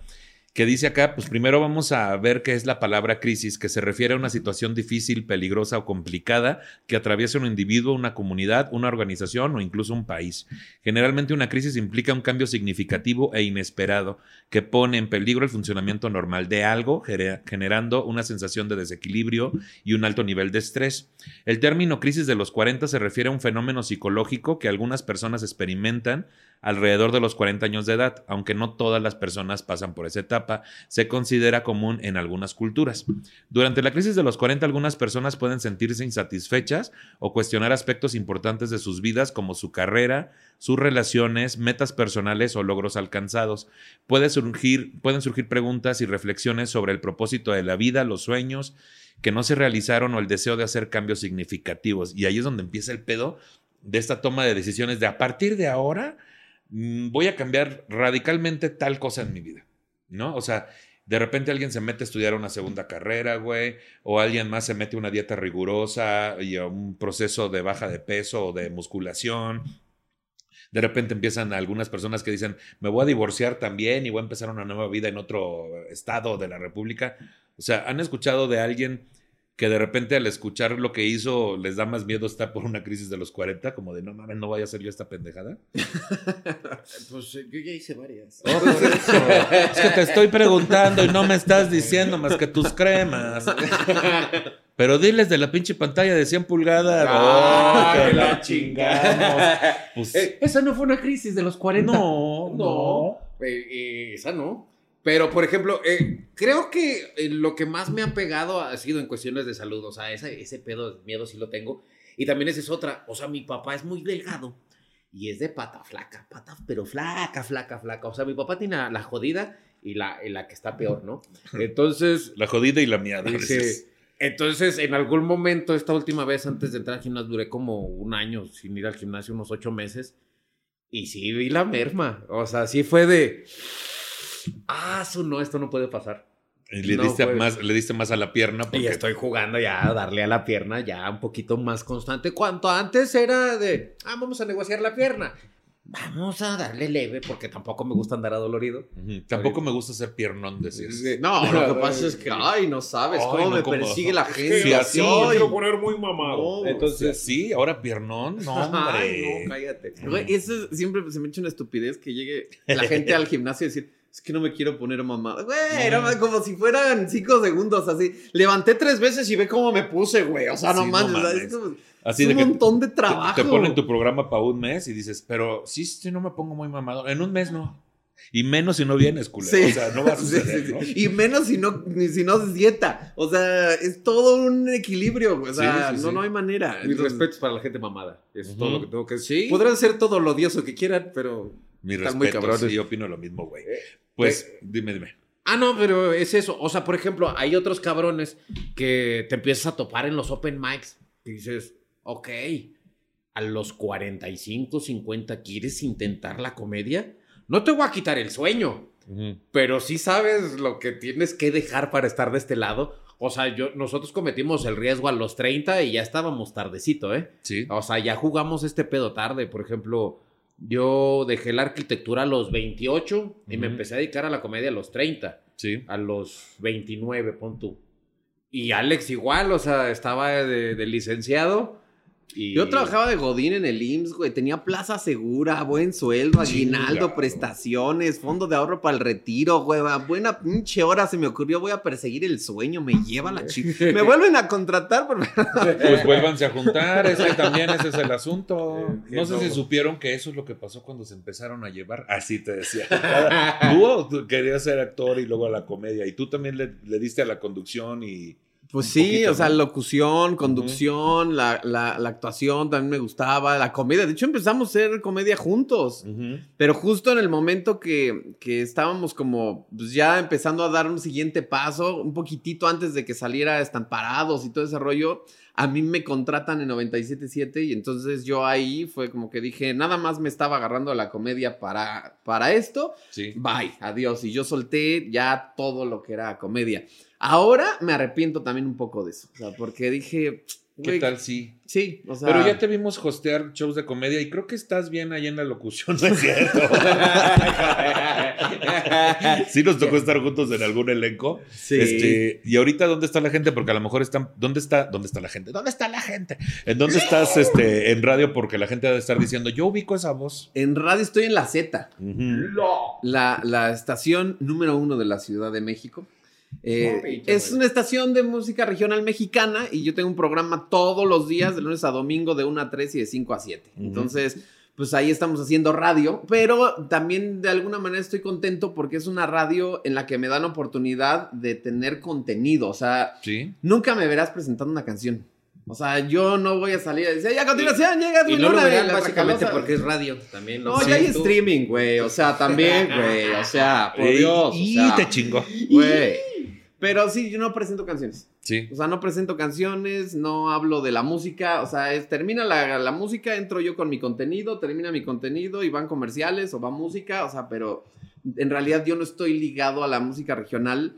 [SPEAKER 2] que dice acá, pues primero vamos a ver qué es la palabra crisis, que se refiere a una situación difícil, peligrosa o complicada que atraviesa un individuo, una comunidad, una organización o incluso un país. Generalmente una crisis implica un cambio significativo e inesperado que pone en peligro el funcionamiento normal de algo, generando una sensación de desequilibrio y un alto nivel de estrés. El término crisis de los 40 se refiere a un fenómeno psicológico que algunas personas experimentan alrededor de los 40 años de edad, aunque no todas las personas pasan por esa etapa, se considera común en algunas culturas. Durante la crisis de los 40 algunas personas pueden sentirse insatisfechas o cuestionar aspectos importantes de sus vidas como su carrera, sus relaciones, metas personales o logros alcanzados. Puede surgir, pueden surgir preguntas y reflexiones sobre el propósito de la vida, los sueños que no se realizaron o el deseo de hacer cambios significativos. Y ahí es donde empieza el pedo de esta toma de decisiones de a partir de ahora voy a cambiar radicalmente tal cosa en mi vida, ¿no? O sea, de repente alguien se mete a estudiar una segunda carrera, güey, o alguien más se mete a una dieta rigurosa y a un proceso de baja de peso o de musculación. De repente empiezan algunas personas que dicen, me voy a divorciar también y voy a empezar una nueva vida en otro estado de la República. O sea, ¿han escuchado de alguien que de repente al escuchar lo que hizo les da más miedo estar por una crisis de los 40? Como de, no mames, no vaya a ser yo esta pendejada. *laughs*
[SPEAKER 3] Pues eh, yo ya hice varias.
[SPEAKER 2] Oh, por eso. *laughs* Es que te estoy preguntando y no me estás diciendo más que tus cremas. Pero diles de la pinche pantalla de 100 pulgadas.
[SPEAKER 4] Ah,
[SPEAKER 2] Oh, que la
[SPEAKER 4] la
[SPEAKER 2] chingamos. Pues,
[SPEAKER 4] Eh, esa no fue una crisis de los 40.
[SPEAKER 2] no, no.
[SPEAKER 4] No, eh, eh, esa no. Pero, por ejemplo, eh, creo que eh, lo que más me ha pegado ha sido en cuestiones de salud. O sea, ese, ese pedo de miedo sí lo tengo. Y también esa es otra. O sea, mi papá es muy delgado y es de pata flaca, pata, pero flaca, flaca, flaca. O sea, mi papá tiene la, la jodida y la, y la que está peor, ¿no? *laughs* Entonces,
[SPEAKER 2] La jodida y la miada.
[SPEAKER 4] Dice, entonces, en algún momento, esta última vez antes de entrar al gimnasio, duré como un año sin ir al gimnasio, unos ocho meses. Y sí vi la merma. O sea, sí fue de. Ah, su no, esto no puede pasar.
[SPEAKER 2] Y le,
[SPEAKER 4] No,
[SPEAKER 2] diste más, le diste más a la pierna. Porque,
[SPEAKER 4] Y estoy jugando ya a darle a la pierna ya un poquito más constante. Cuanto antes era de, ah, vamos a negociar la pierna. vamos a darle leve, porque tampoco me gusta andar adolorido.
[SPEAKER 2] Ujú. Tampoco me gusta ser piernón, decías.
[SPEAKER 3] No, *laughs* lo que pasa es que, ay, no sabes
[SPEAKER 2] Ay,
[SPEAKER 3] cómo
[SPEAKER 2] no,
[SPEAKER 3] me
[SPEAKER 2] cómo-
[SPEAKER 3] persigue la gente.
[SPEAKER 2] que así,
[SPEAKER 3] Ay,
[SPEAKER 4] poner muy mamado.
[SPEAKER 3] No,
[SPEAKER 2] Entonces, sí, ahora piernón, no, hombre. *laughs*
[SPEAKER 4] Ay, no, cállate.
[SPEAKER 3] Eso es- siempre se me echa una estupidez que llegue la gente al gimnasio y decir, es que no me quiero poner mamada. Güey,
[SPEAKER 2] No.
[SPEAKER 3] era como si fueran cinco segundos así. Levanté tres veces y ve cómo me puse, güey. O sea, no
[SPEAKER 2] Sí, no
[SPEAKER 3] manches. es como-
[SPEAKER 2] Así
[SPEAKER 3] es
[SPEAKER 2] de
[SPEAKER 3] un
[SPEAKER 2] que
[SPEAKER 3] montón de
[SPEAKER 2] te-
[SPEAKER 3] trabajo.
[SPEAKER 2] Te, ponen tu programa para un mes y dices, pero sí, sí, no me pongo muy mamado. En un mes no. Y menos si no vienes, culero.
[SPEAKER 3] Sí.
[SPEAKER 2] O sea, no va a *laughs*
[SPEAKER 3] Sí,
[SPEAKER 2] suceder,
[SPEAKER 3] sí,
[SPEAKER 2] ¿no?
[SPEAKER 3] sí. Y menos si no, ni si no es dieta. O sea, es todo un equilibrio. güey. O sea,
[SPEAKER 2] Sí, sí,
[SPEAKER 3] no,
[SPEAKER 2] sí.
[SPEAKER 3] no hay manera.
[SPEAKER 4] Mis
[SPEAKER 3] Entonces,
[SPEAKER 4] respetos para la gente mamada. Eso es todo lo que tengo que decir.
[SPEAKER 3] Sí.
[SPEAKER 4] Podrán ser todo lo odioso que quieran, pero.
[SPEAKER 2] Mi
[SPEAKER 4] Están muy
[SPEAKER 2] respeto,
[SPEAKER 4] cabrones.
[SPEAKER 2] sí, yo opino lo mismo, güey. Pues, dime, dime.
[SPEAKER 4] Ah, no, pero es eso. O sea, por ejemplo, hay otros cabrones que te empiezas a topar en los open mics. Y dices, ok, a los 45, 50, ¿quieres intentar la comedia? No te voy a quitar el sueño, pero sí sabes lo que tienes que dejar para estar de este lado. O sea, yo, nosotros cometimos el riesgo a los 30 y ya estábamos tardecito, ¿eh?
[SPEAKER 2] Sí.
[SPEAKER 4] O sea, ya jugamos este pedo tarde. Por ejemplo, yo dejé la arquitectura a los 28 y me empecé a dedicar a la comedia a los 30,
[SPEAKER 2] Sí.
[SPEAKER 4] a los 29, pon tú. Y Alex igual, o sea, estaba de, de licenciado. Y...
[SPEAKER 3] Yo trabajaba de Godín en el IMSS, güey. Tenía plaza segura, buen sueldo, aguinaldo, prestaciones, fondo de ahorro para el retiro, güey. Buena pinche hora se me ocurrió, voy a perseguir el sueño, me lleva la chica. Me *laughs* vuelven a contratar, por
[SPEAKER 2] Pues vuélvanse a juntar, es que también ese es el asunto. *laughs*
[SPEAKER 4] Eh,
[SPEAKER 2] No sé si supieron que eso es lo que pasó cuando se empezaron a llevar. Así te decía. Tú querías ser actor y luego a la comedia. Y tú también le, le diste a la conducción y.
[SPEAKER 3] Pues sí,
[SPEAKER 2] poquito,
[SPEAKER 3] o sea,
[SPEAKER 2] ¿no?
[SPEAKER 3] locución, conducción, la, la- la actuación también me gustaba, la comedia. De hecho, empezamos a hacer comedia juntos. Pero justo en el momento que, que estábamos como pues, ya empezando a dar un siguiente paso, un poquitito antes de que saliera Estamparados y todo ese rollo, a mí me contratan en 97.7 y entonces yo ahí fue como que dije, nada más me estaba agarrando la comedia para, para esto,
[SPEAKER 2] Sí.
[SPEAKER 3] bye, adiós. Y yo solté ya todo lo que era comedia. Ahora me arrepiento también un poco de eso, o sea, porque dije,
[SPEAKER 2] ¿Qué tal sí?
[SPEAKER 3] Sí, o sea...
[SPEAKER 2] Pero ya te vimos hostear shows de comedia y creo que estás bien ahí en la locución, ¿no es cierto? *laughs* sí nos tocó estar juntos en algún elenco.
[SPEAKER 3] Sí.
[SPEAKER 2] Este, y ahorita, ¿dónde está la gente? Porque a lo mejor están. ¿Dónde está? ¿Dónde está la gente? ¿Dónde está la gente? ¿En dónde estás este, en radio? Porque la gente debe estar diciendo, yo ubico esa voz.
[SPEAKER 3] En radio estoy en la Z. La, la estación número uno de la Ciudad de México. Eh, es
[SPEAKER 4] güey.
[SPEAKER 3] una estación de música regional mexicana y yo tengo un programa todos los días, de lunes a domingo, de 1 a 3 y de 5 a 7.
[SPEAKER 2] Ujú.
[SPEAKER 3] Entonces, pues ahí estamos haciendo radio, pero también de alguna manera estoy contento porque es una radio en la que me dan oportunidad de tener contenido. O sea,
[SPEAKER 2] Sí.
[SPEAKER 3] nunca me verás presentando una canción. O sea, yo no voy a salir a decir, y a continuación llega
[SPEAKER 4] Y
[SPEAKER 3] Edwin
[SPEAKER 4] no lo
[SPEAKER 3] Luna",
[SPEAKER 4] verán básicamente porque es radio. También lo
[SPEAKER 3] No, ya hay
[SPEAKER 4] tú.
[SPEAKER 3] streaming, güey. O sea, también, güey. O sea, por *laughs*
[SPEAKER 2] Ey,
[SPEAKER 3] Dios.
[SPEAKER 2] Y
[SPEAKER 3] o sea,
[SPEAKER 2] te chingó.
[SPEAKER 3] Güey. Pero sí, yo no presento canciones.
[SPEAKER 2] Sí.
[SPEAKER 3] O sea, no presento canciones, no hablo de la música. O sea, es, termina la, la música, entro yo con mi contenido, termina mi contenido y van comerciales o va música. O sea, pero en realidad yo no estoy ligado a la música regional.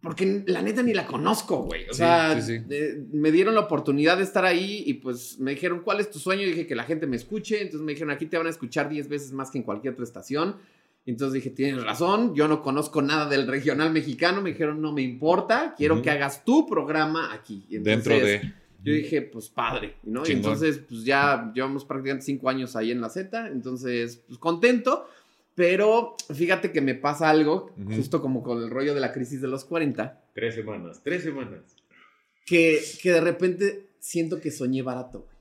[SPEAKER 3] Porque la neta ni la conozco, güey. O
[SPEAKER 2] Sí,
[SPEAKER 3] sea,
[SPEAKER 2] sí, sí.
[SPEAKER 3] eh, me dieron la oportunidad de estar ahí y pues me dijeron, ¿cuál es tu sueño? Y dije que la gente me escuche. Entonces me dijeron, aquí te van a escuchar 10 veces más que en cualquier otra estación. Entonces dije, tienes razón, yo no conozco nada del regional mexicano. Me dijeron, no me importa, quiero
[SPEAKER 2] Ujú.
[SPEAKER 3] que hagas tu programa aquí. Y entonces,
[SPEAKER 2] Dentro de.
[SPEAKER 3] Yo dije, pues padre, ¿no?
[SPEAKER 2] Chingón.
[SPEAKER 3] entonces, pues ya llevamos prácticamente cinco años ahí en la Z. Entonces, pues contento. Pero fíjate que me pasa algo,
[SPEAKER 2] Ujú.
[SPEAKER 3] justo como con el rollo de la crisis de los 40,
[SPEAKER 4] Tres semanas, tres semanas.
[SPEAKER 3] que, que de repente siento que soñé barato, güey.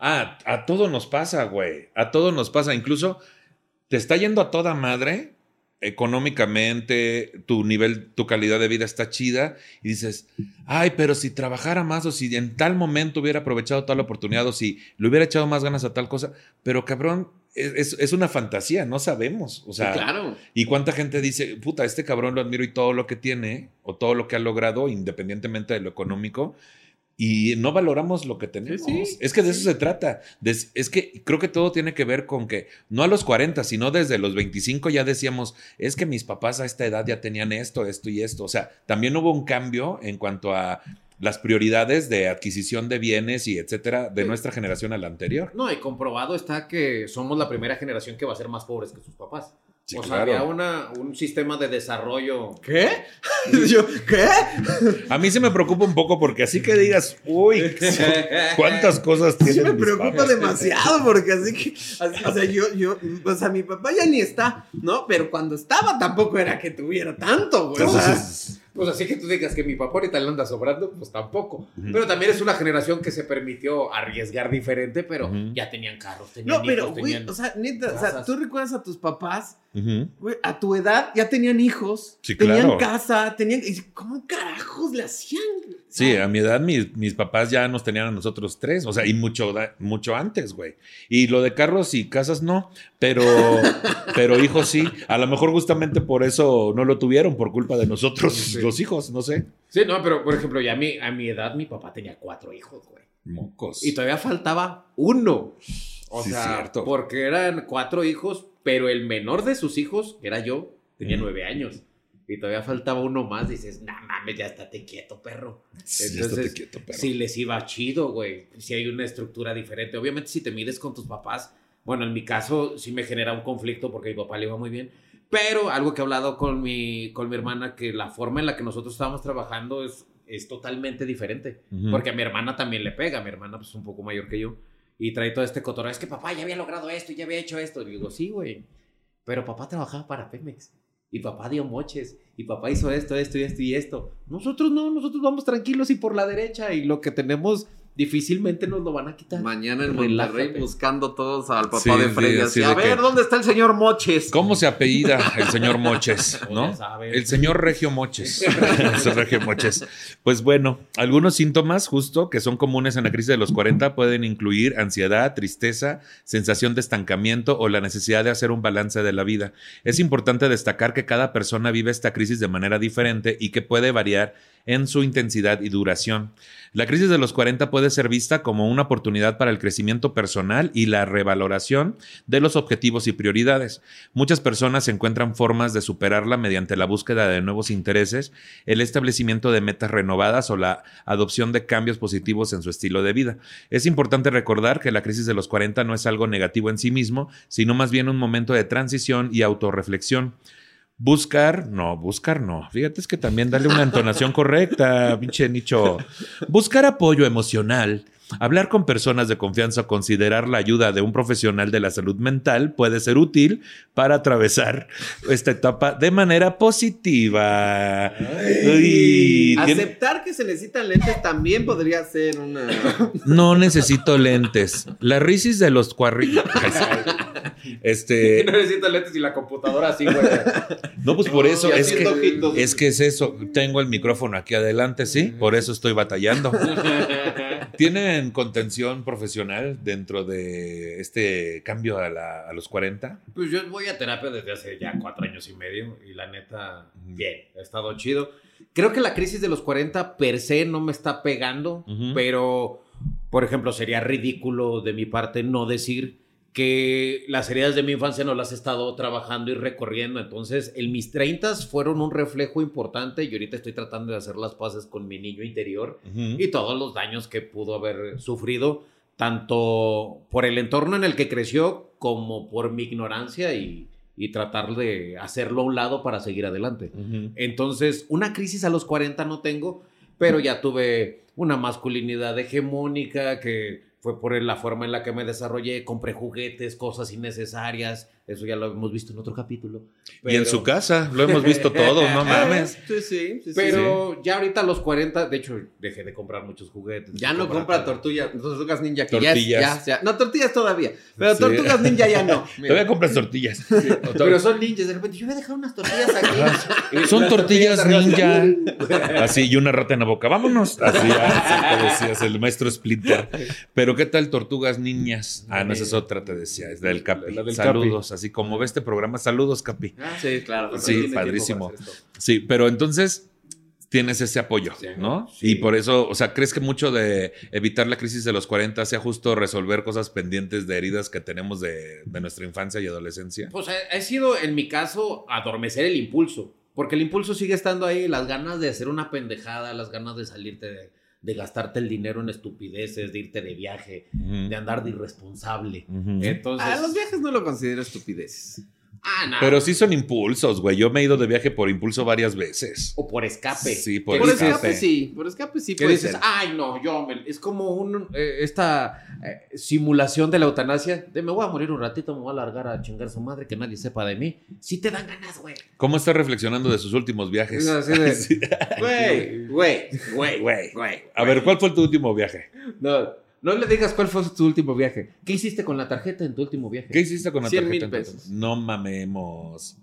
[SPEAKER 2] Ah, a todo nos pasa, güey. A todo nos pasa. Incluso te está yendo a toda madre económicamente, tu nivel, tu calidad de vida está chida y dices, ay, pero si trabajara más o si en tal momento hubiera aprovechado tal oportunidad o si le hubiera echado más ganas a tal cosa, pero cabrón, es, es- una fantasía, no sabemos. O sea,
[SPEAKER 3] Sí, claro.
[SPEAKER 2] ¿Y cuánta gente dice, puta, este cabrón lo admiro y todo lo que tiene, o todo lo que ha logrado, independientemente de lo económico, y no valoramos lo que tenemos?
[SPEAKER 3] Sí, sí,
[SPEAKER 2] es que de
[SPEAKER 3] sí.
[SPEAKER 2] eso se trata. Es que creo que todo tiene que ver con que, no a los 40, sino desde los 25 ya decíamos, es que mis papás a esta edad ya tenían esto, esto y esto. O sea, también hubo un cambio en cuanto a las prioridades de adquisición de bienes y etcétera de nuestra generación a la anterior.
[SPEAKER 4] No, y comprobado está que somos la primera generación que va a ser más pobres que sus papás.
[SPEAKER 2] Sí,
[SPEAKER 4] o sea,
[SPEAKER 2] claro.
[SPEAKER 4] había una, un sistema de desarrollo.
[SPEAKER 3] ¿Qué? *laughs* Yo, ¿qué?
[SPEAKER 2] A mí se me preocupa un poco porque así que digas, uy, *laughs* cuántas cosas
[SPEAKER 3] Sí
[SPEAKER 2] tienen
[SPEAKER 3] me preocupa demasiado porque así que, así- o sea, yo, yo, o sea, mi papá ya ni está, ¿no? Pero cuando estaba tampoco era que tuviera tanto, güey. o sea,
[SPEAKER 2] Entonces,
[SPEAKER 4] Pues así que tú digas que mi papá ahorita le anda sobrando, pues tampoco. Pero también es una generación que se permitió arriesgar diferente, pero ya tenían carros, tenían
[SPEAKER 3] no, pero,
[SPEAKER 4] hijos,
[SPEAKER 3] güey,
[SPEAKER 4] tenían...
[SPEAKER 3] o sea, neta, o sea, tú recuerdas a tus papás, güey, a tu edad ya tenían hijos,
[SPEAKER 2] Sí,
[SPEAKER 3] tenían
[SPEAKER 2] claro.
[SPEAKER 3] casa, tenían, y ¿cómo carajos le hacían?
[SPEAKER 2] Sí, a mi edad mis, mis papás ya nos tenían a nosotros tres, o sea, y mucho, mucho antes, güey. Y lo de carros y casas no, pero, *laughs* pero hijos sí. A lo mejor justamente por eso no lo tuvieron, por culpa de nosotros,
[SPEAKER 4] Sí.
[SPEAKER 2] Los hijos, no sé.
[SPEAKER 4] Sí, no, pero por ejemplo, ya a mi, a mi edad mi papá tenía cuatro hijos, güey.
[SPEAKER 2] Mocos.
[SPEAKER 4] Y todavía faltaba uno. O
[SPEAKER 2] Sí,
[SPEAKER 4] sea,
[SPEAKER 2] cierto.
[SPEAKER 4] porque eran cuatro hijos, pero el menor de sus hijos, que era yo, tenía
[SPEAKER 2] Mm.
[SPEAKER 4] nueve años. Y todavía faltaba uno más. Dices, no mames, ya estate quieto, perro.
[SPEAKER 2] Sí,
[SPEAKER 4] Entonces,
[SPEAKER 2] estate quieto, perro.
[SPEAKER 4] Si les iba chido, güey. Si hay una estructura diferente. Obviamente, si te mides con tus papás, bueno, en mi caso sí me genera un conflicto porque mi papá le iba muy bien. Pero algo que he hablado con mi, con mi hermana, que la forma en la que nosotros estábamos trabajando es, es totalmente diferente.
[SPEAKER 2] Ujú.
[SPEAKER 4] Porque a mi hermana también le pega. Mi hermana pues, es un poco mayor que yo. Y trae todo este cotorreo. Es que papá ya había logrado esto y ya había hecho esto. Y digo, sí, güey. Pero papá trabajaba para Pemex. Y papá dio moches. Y papá hizo esto, esto y esto y esto. Nosotros no, nosotros vamos tranquilos y por la derecha. Y lo que tenemos difícilmente nos lo van a quitar.
[SPEAKER 3] Mañana en
[SPEAKER 4] Relájate.
[SPEAKER 3] Monterrey buscando todos al papá
[SPEAKER 2] Sí,
[SPEAKER 3] de
[SPEAKER 2] sí,
[SPEAKER 3] Freya.
[SPEAKER 2] sí,
[SPEAKER 3] así, a
[SPEAKER 2] que-
[SPEAKER 3] ver, ¿dónde está el señor Moches?
[SPEAKER 2] ¿Cómo se apellida el señor Moches? *laughs*
[SPEAKER 4] Ya
[SPEAKER 2] ¿No? El señor Regio Moches. *laughs* El señor Regio Moches. Pues bueno, algunos síntomas justo que son comunes en la crisis de los 40 pueden incluir ansiedad, tristeza, sensación de estancamiento o la necesidad de hacer un balance de la vida. Es importante destacar que cada persona vive esta crisis de manera diferente y que puede variar en su intensidad y duración. La crisis de los 40 puede ser vista como una oportunidad para el crecimiento personal y la revaloración de los objetivos y prioridades. Muchas personas encuentran formas de superarla mediante la búsqueda de nuevos intereses, el establecimiento de metas renovadas o la adopción de cambios positivos en su estilo de vida. Es importante recordar que la crisis de los 40 no es algo negativo en sí mismo, sino más bien un momento de transición y autorreflexión. Buscar, no, buscar no. Fíjate, es que también darle una entonación correcta, *laughs* pinche nicho. Buscar apoyo emocional, hablar con personas de confianza o considerar la ayuda de un profesional de la salud mental puede ser útil para atravesar esta etapa de manera positiva. Uy, tiene-
[SPEAKER 3] Aceptar que se necesitan lentes también podría ser una.
[SPEAKER 2] no necesito lentes. La crisis de los cuarri... *laughs* Este, *laughs*
[SPEAKER 4] no necesito lentes y la computadora así, güey.
[SPEAKER 2] no, pues por eso es que
[SPEAKER 3] ojitos.
[SPEAKER 2] es que es eso. Tengo el micrófono aquí adelante, sí, por eso estoy batallando. *laughs* ¿Tienen contención profesional dentro de este cambio a, la- a los 40?
[SPEAKER 4] Pues yo voy a terapia desde hace ya cuatro años y medio y la neta, bien, ha estado chido. Creo que la crisis de los 40 per se no me está pegando, pero, por ejemplo, sería ridículo de mi parte no decir que las heridas de mi infancia no las he estado trabajando y recorriendo. Entonces, en mis 30 fueron un reflejo importante y ahorita estoy tratando de hacer las paces con mi niño interior y todos los daños que pudo haber sufrido, tanto por el entorno en el que creció como por mi ignorancia y, y tratar de hacerlo a un lado para seguir adelante. Entonces, una crisis a los 40 no tengo, pero ya tuve una masculinidad hegemónica que fue por la forma en la que me desarrollé, compré juguetes, cosas innecesarias, eso ya lo hemos visto en otro capítulo.
[SPEAKER 2] Y en su casa, lo hemos visto todo, no *laughs* mames.
[SPEAKER 3] Sí, sí, sí, sí.
[SPEAKER 4] Pero ya ahorita a los 40, de hecho, dejé de comprar muchos juguetes.
[SPEAKER 3] Ya no compra tortillas, tortugas ninja, que
[SPEAKER 2] Tortillas.
[SPEAKER 3] ya, ya- no, tortillas todavía, pero
[SPEAKER 2] Sí.
[SPEAKER 3] tortugas ninja ya no. *laughs*
[SPEAKER 2] Todavía compras tortillas.
[SPEAKER 4] Pero son ninjas, de repente yo voy a dejar unas tortillas aquí.
[SPEAKER 2] Son
[SPEAKER 4] las
[SPEAKER 2] tortillas ninja. Así, y una rata en la boca. Vámonos. Así, así te decías, el maestro Splinter. Pero, ¿qué tal tortugas niñas? Ah, no, esa es otra, te decía, es del Capi.
[SPEAKER 4] La del
[SPEAKER 2] saludos, así como ve este programa, saludos, Capi.
[SPEAKER 4] Ah,
[SPEAKER 3] Sí, claro.
[SPEAKER 2] Sí, padrísimo. Sí, pero entonces tienes ese apoyo,
[SPEAKER 4] Sí,
[SPEAKER 2] ¿no?
[SPEAKER 4] sí.
[SPEAKER 2] Y por eso, o sea, ¿crees que mucho de evitar la crisis de los 40 sea justo resolver cosas pendientes de heridas que tenemos de, de nuestra infancia y adolescencia?
[SPEAKER 4] Pues ha, ha sido, en mi caso, adormecer el impulso. Porque el impulso sigue estando ahí, las ganas de hacer una pendejada, las ganas de salirte de- de gastarte el dinero en estupideces, de irte de viaje, de andar de irresponsable. Entonces,
[SPEAKER 3] Ah, los viajes no lo considero estupideces.
[SPEAKER 4] Ah, no.
[SPEAKER 2] Pero sí son impulsos, güey. Yo me he ido de viaje por impulso varias veces.
[SPEAKER 4] o por escape.
[SPEAKER 2] Sí, por
[SPEAKER 4] ¿Qué
[SPEAKER 3] Por
[SPEAKER 2] escape.
[SPEAKER 3] escape sí, por escape sí
[SPEAKER 4] Que
[SPEAKER 3] puede
[SPEAKER 4] dices, ay, no, yo me- es como un, eh, esta eh, simulación de la eutanasia, de me voy a morir un ratito, me voy a largar a chingar a su madre, que nadie sepa de mí. Sí te dan ganas, güey.
[SPEAKER 2] ¿Cómo está reflexionando de sus últimos viajes?
[SPEAKER 4] Es así de- *laughs*
[SPEAKER 2] Sí.
[SPEAKER 4] Güey, güey, güey,
[SPEAKER 2] Güey.
[SPEAKER 4] güey.
[SPEAKER 2] A ver, ¿cuál fue tu último viaje?
[SPEAKER 4] No, no le digas cuál fue tu último viaje. ¿Qué hiciste con la tarjeta en tu último viaje?
[SPEAKER 2] ¿Qué hiciste con la
[SPEAKER 3] 100
[SPEAKER 2] tarjeta?
[SPEAKER 3] mil pesos.
[SPEAKER 2] No mamemos.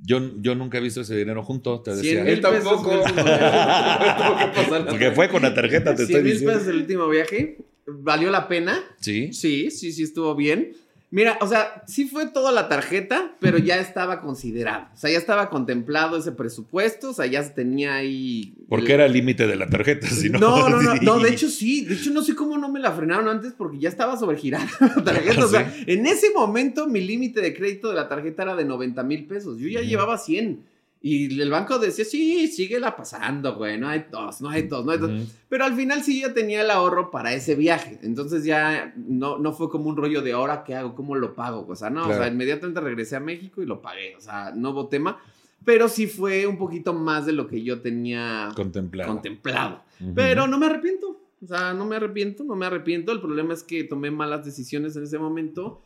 [SPEAKER 2] Yo, yo nunca he visto ese dinero junto, te
[SPEAKER 3] 100
[SPEAKER 2] decía.
[SPEAKER 3] mil
[SPEAKER 4] Él tampoco.
[SPEAKER 3] pesos *laughs*
[SPEAKER 4] pasar
[SPEAKER 2] Porque fue con la tarjeta, te
[SPEAKER 3] 100
[SPEAKER 2] estoy
[SPEAKER 3] mil
[SPEAKER 2] diciendo.
[SPEAKER 3] pesos el último viaje. ¿Valió la pena?
[SPEAKER 2] Sí.
[SPEAKER 3] Sí, sí, sí estuvo bien. Mira, o sea, sí fue toda la tarjeta, pero ya estaba considerado. O sea, ya estaba contemplado ese presupuesto, o sea, ya se tenía ahí.
[SPEAKER 2] Porque
[SPEAKER 3] el-
[SPEAKER 2] era el límite de la tarjeta, *laughs* si no.
[SPEAKER 3] No, no, no, no, de hecho sí, de hecho no sé cómo no me la frenaron antes porque ya estaba sobregirada *laughs* la tarjeta. O sea, en ese momento mi límite de crédito de la tarjeta era de 90 mil pesos, yo ya llevaba 100. Y el banco decía, sí, síguela pasando, güey, no hay dos, no hay dos, no hay dos.
[SPEAKER 2] Ujú.
[SPEAKER 3] Pero al final sí ya tenía el ahorro para ese viaje. Entonces ya no, no fue como un rollo de ahora qué hago, cómo lo pago. O sea, no, o
[SPEAKER 2] Claro.
[SPEAKER 3] sea, inmediatamente regresé a México y lo pagué. O sea, no hubo tema. Pero sí fue un poquito más de lo que yo tenía
[SPEAKER 2] Contemplado.
[SPEAKER 3] contemplado.
[SPEAKER 2] Ujú.
[SPEAKER 3] Pero no me arrepiento. O sea, no me arrepiento, no me arrepiento. El problema es que tomé malas decisiones en ese momento.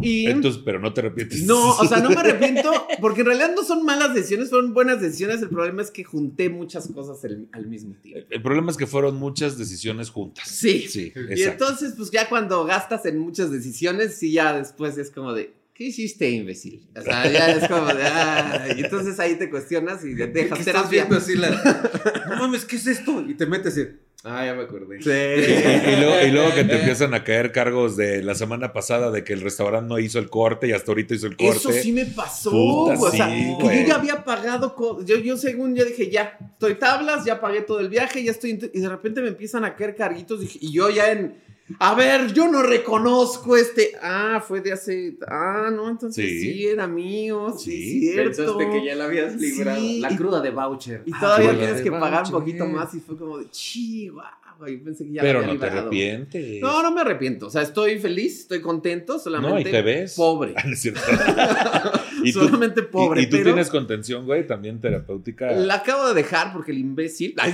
[SPEAKER 3] Y.
[SPEAKER 2] Entonces, pero no te arrepientes.
[SPEAKER 3] no, o sea, no me *laughs* arrepiento porque en realidad no son malas decisiones, fueron buenas decisiones. El problema es que junté muchas cosas al, al mismo tiempo.
[SPEAKER 2] El problema es que fueron muchas decisiones juntas.
[SPEAKER 3] Sí.
[SPEAKER 2] Sí,
[SPEAKER 3] Y
[SPEAKER 2] exacto.
[SPEAKER 3] entonces, pues ya cuando gastas en muchas decisiones, sí, ya después es como de, ¿qué hiciste, imbécil? O sea, ya es como de, ah, y entonces ahí te cuestionas y te dejas
[SPEAKER 4] ¿Qué estás
[SPEAKER 3] terapia.
[SPEAKER 4] viendo así la... *laughs* No mames, ¿qué es esto? Y te metes y... Ah, ya me acordé.
[SPEAKER 3] Sí.
[SPEAKER 2] y luego, y luego que te *laughs* empiezan a caer cargos de la semana pasada de que el restaurante no hizo el corte y hasta ahorita hizo el corte.
[SPEAKER 3] Eso sí me pasó.
[SPEAKER 2] Puta,
[SPEAKER 3] o sea,
[SPEAKER 2] sí,
[SPEAKER 3] que yo ya había pagado. Yo, yo, según ya dije, ya estoy tablas, ya pagué todo el viaje, ya estoy. Y de repente me empiezan a caer carguitos. Y yo ya en. A ver, yo no reconozco este. Ah, fue de hace. Ah, no, entonces
[SPEAKER 2] Sí.
[SPEAKER 3] sí, era mío. Sí,
[SPEAKER 2] Sí,
[SPEAKER 3] cierto.
[SPEAKER 4] Pensaste que ya la habías librado.
[SPEAKER 3] Sí.
[SPEAKER 4] La cruda de voucher.
[SPEAKER 3] Y
[SPEAKER 4] Ah,
[SPEAKER 3] todavía tienes que pagar un poquito más. Y fue como de, chihuahua. Yo pensé que ya
[SPEAKER 2] pero
[SPEAKER 3] la había
[SPEAKER 2] no te arrepientes.
[SPEAKER 3] No, no me arrepiento. O sea, estoy feliz, estoy contento, solamente.
[SPEAKER 2] No, y te ves.
[SPEAKER 3] Pobre. *laughs* *laughs*
[SPEAKER 2] Y tú,
[SPEAKER 3] solamente pobre.
[SPEAKER 2] y, y tú
[SPEAKER 3] pero
[SPEAKER 2] tienes contención, güey, también terapéutica.
[SPEAKER 3] La acabo de dejar porque el imbécil. *laughs*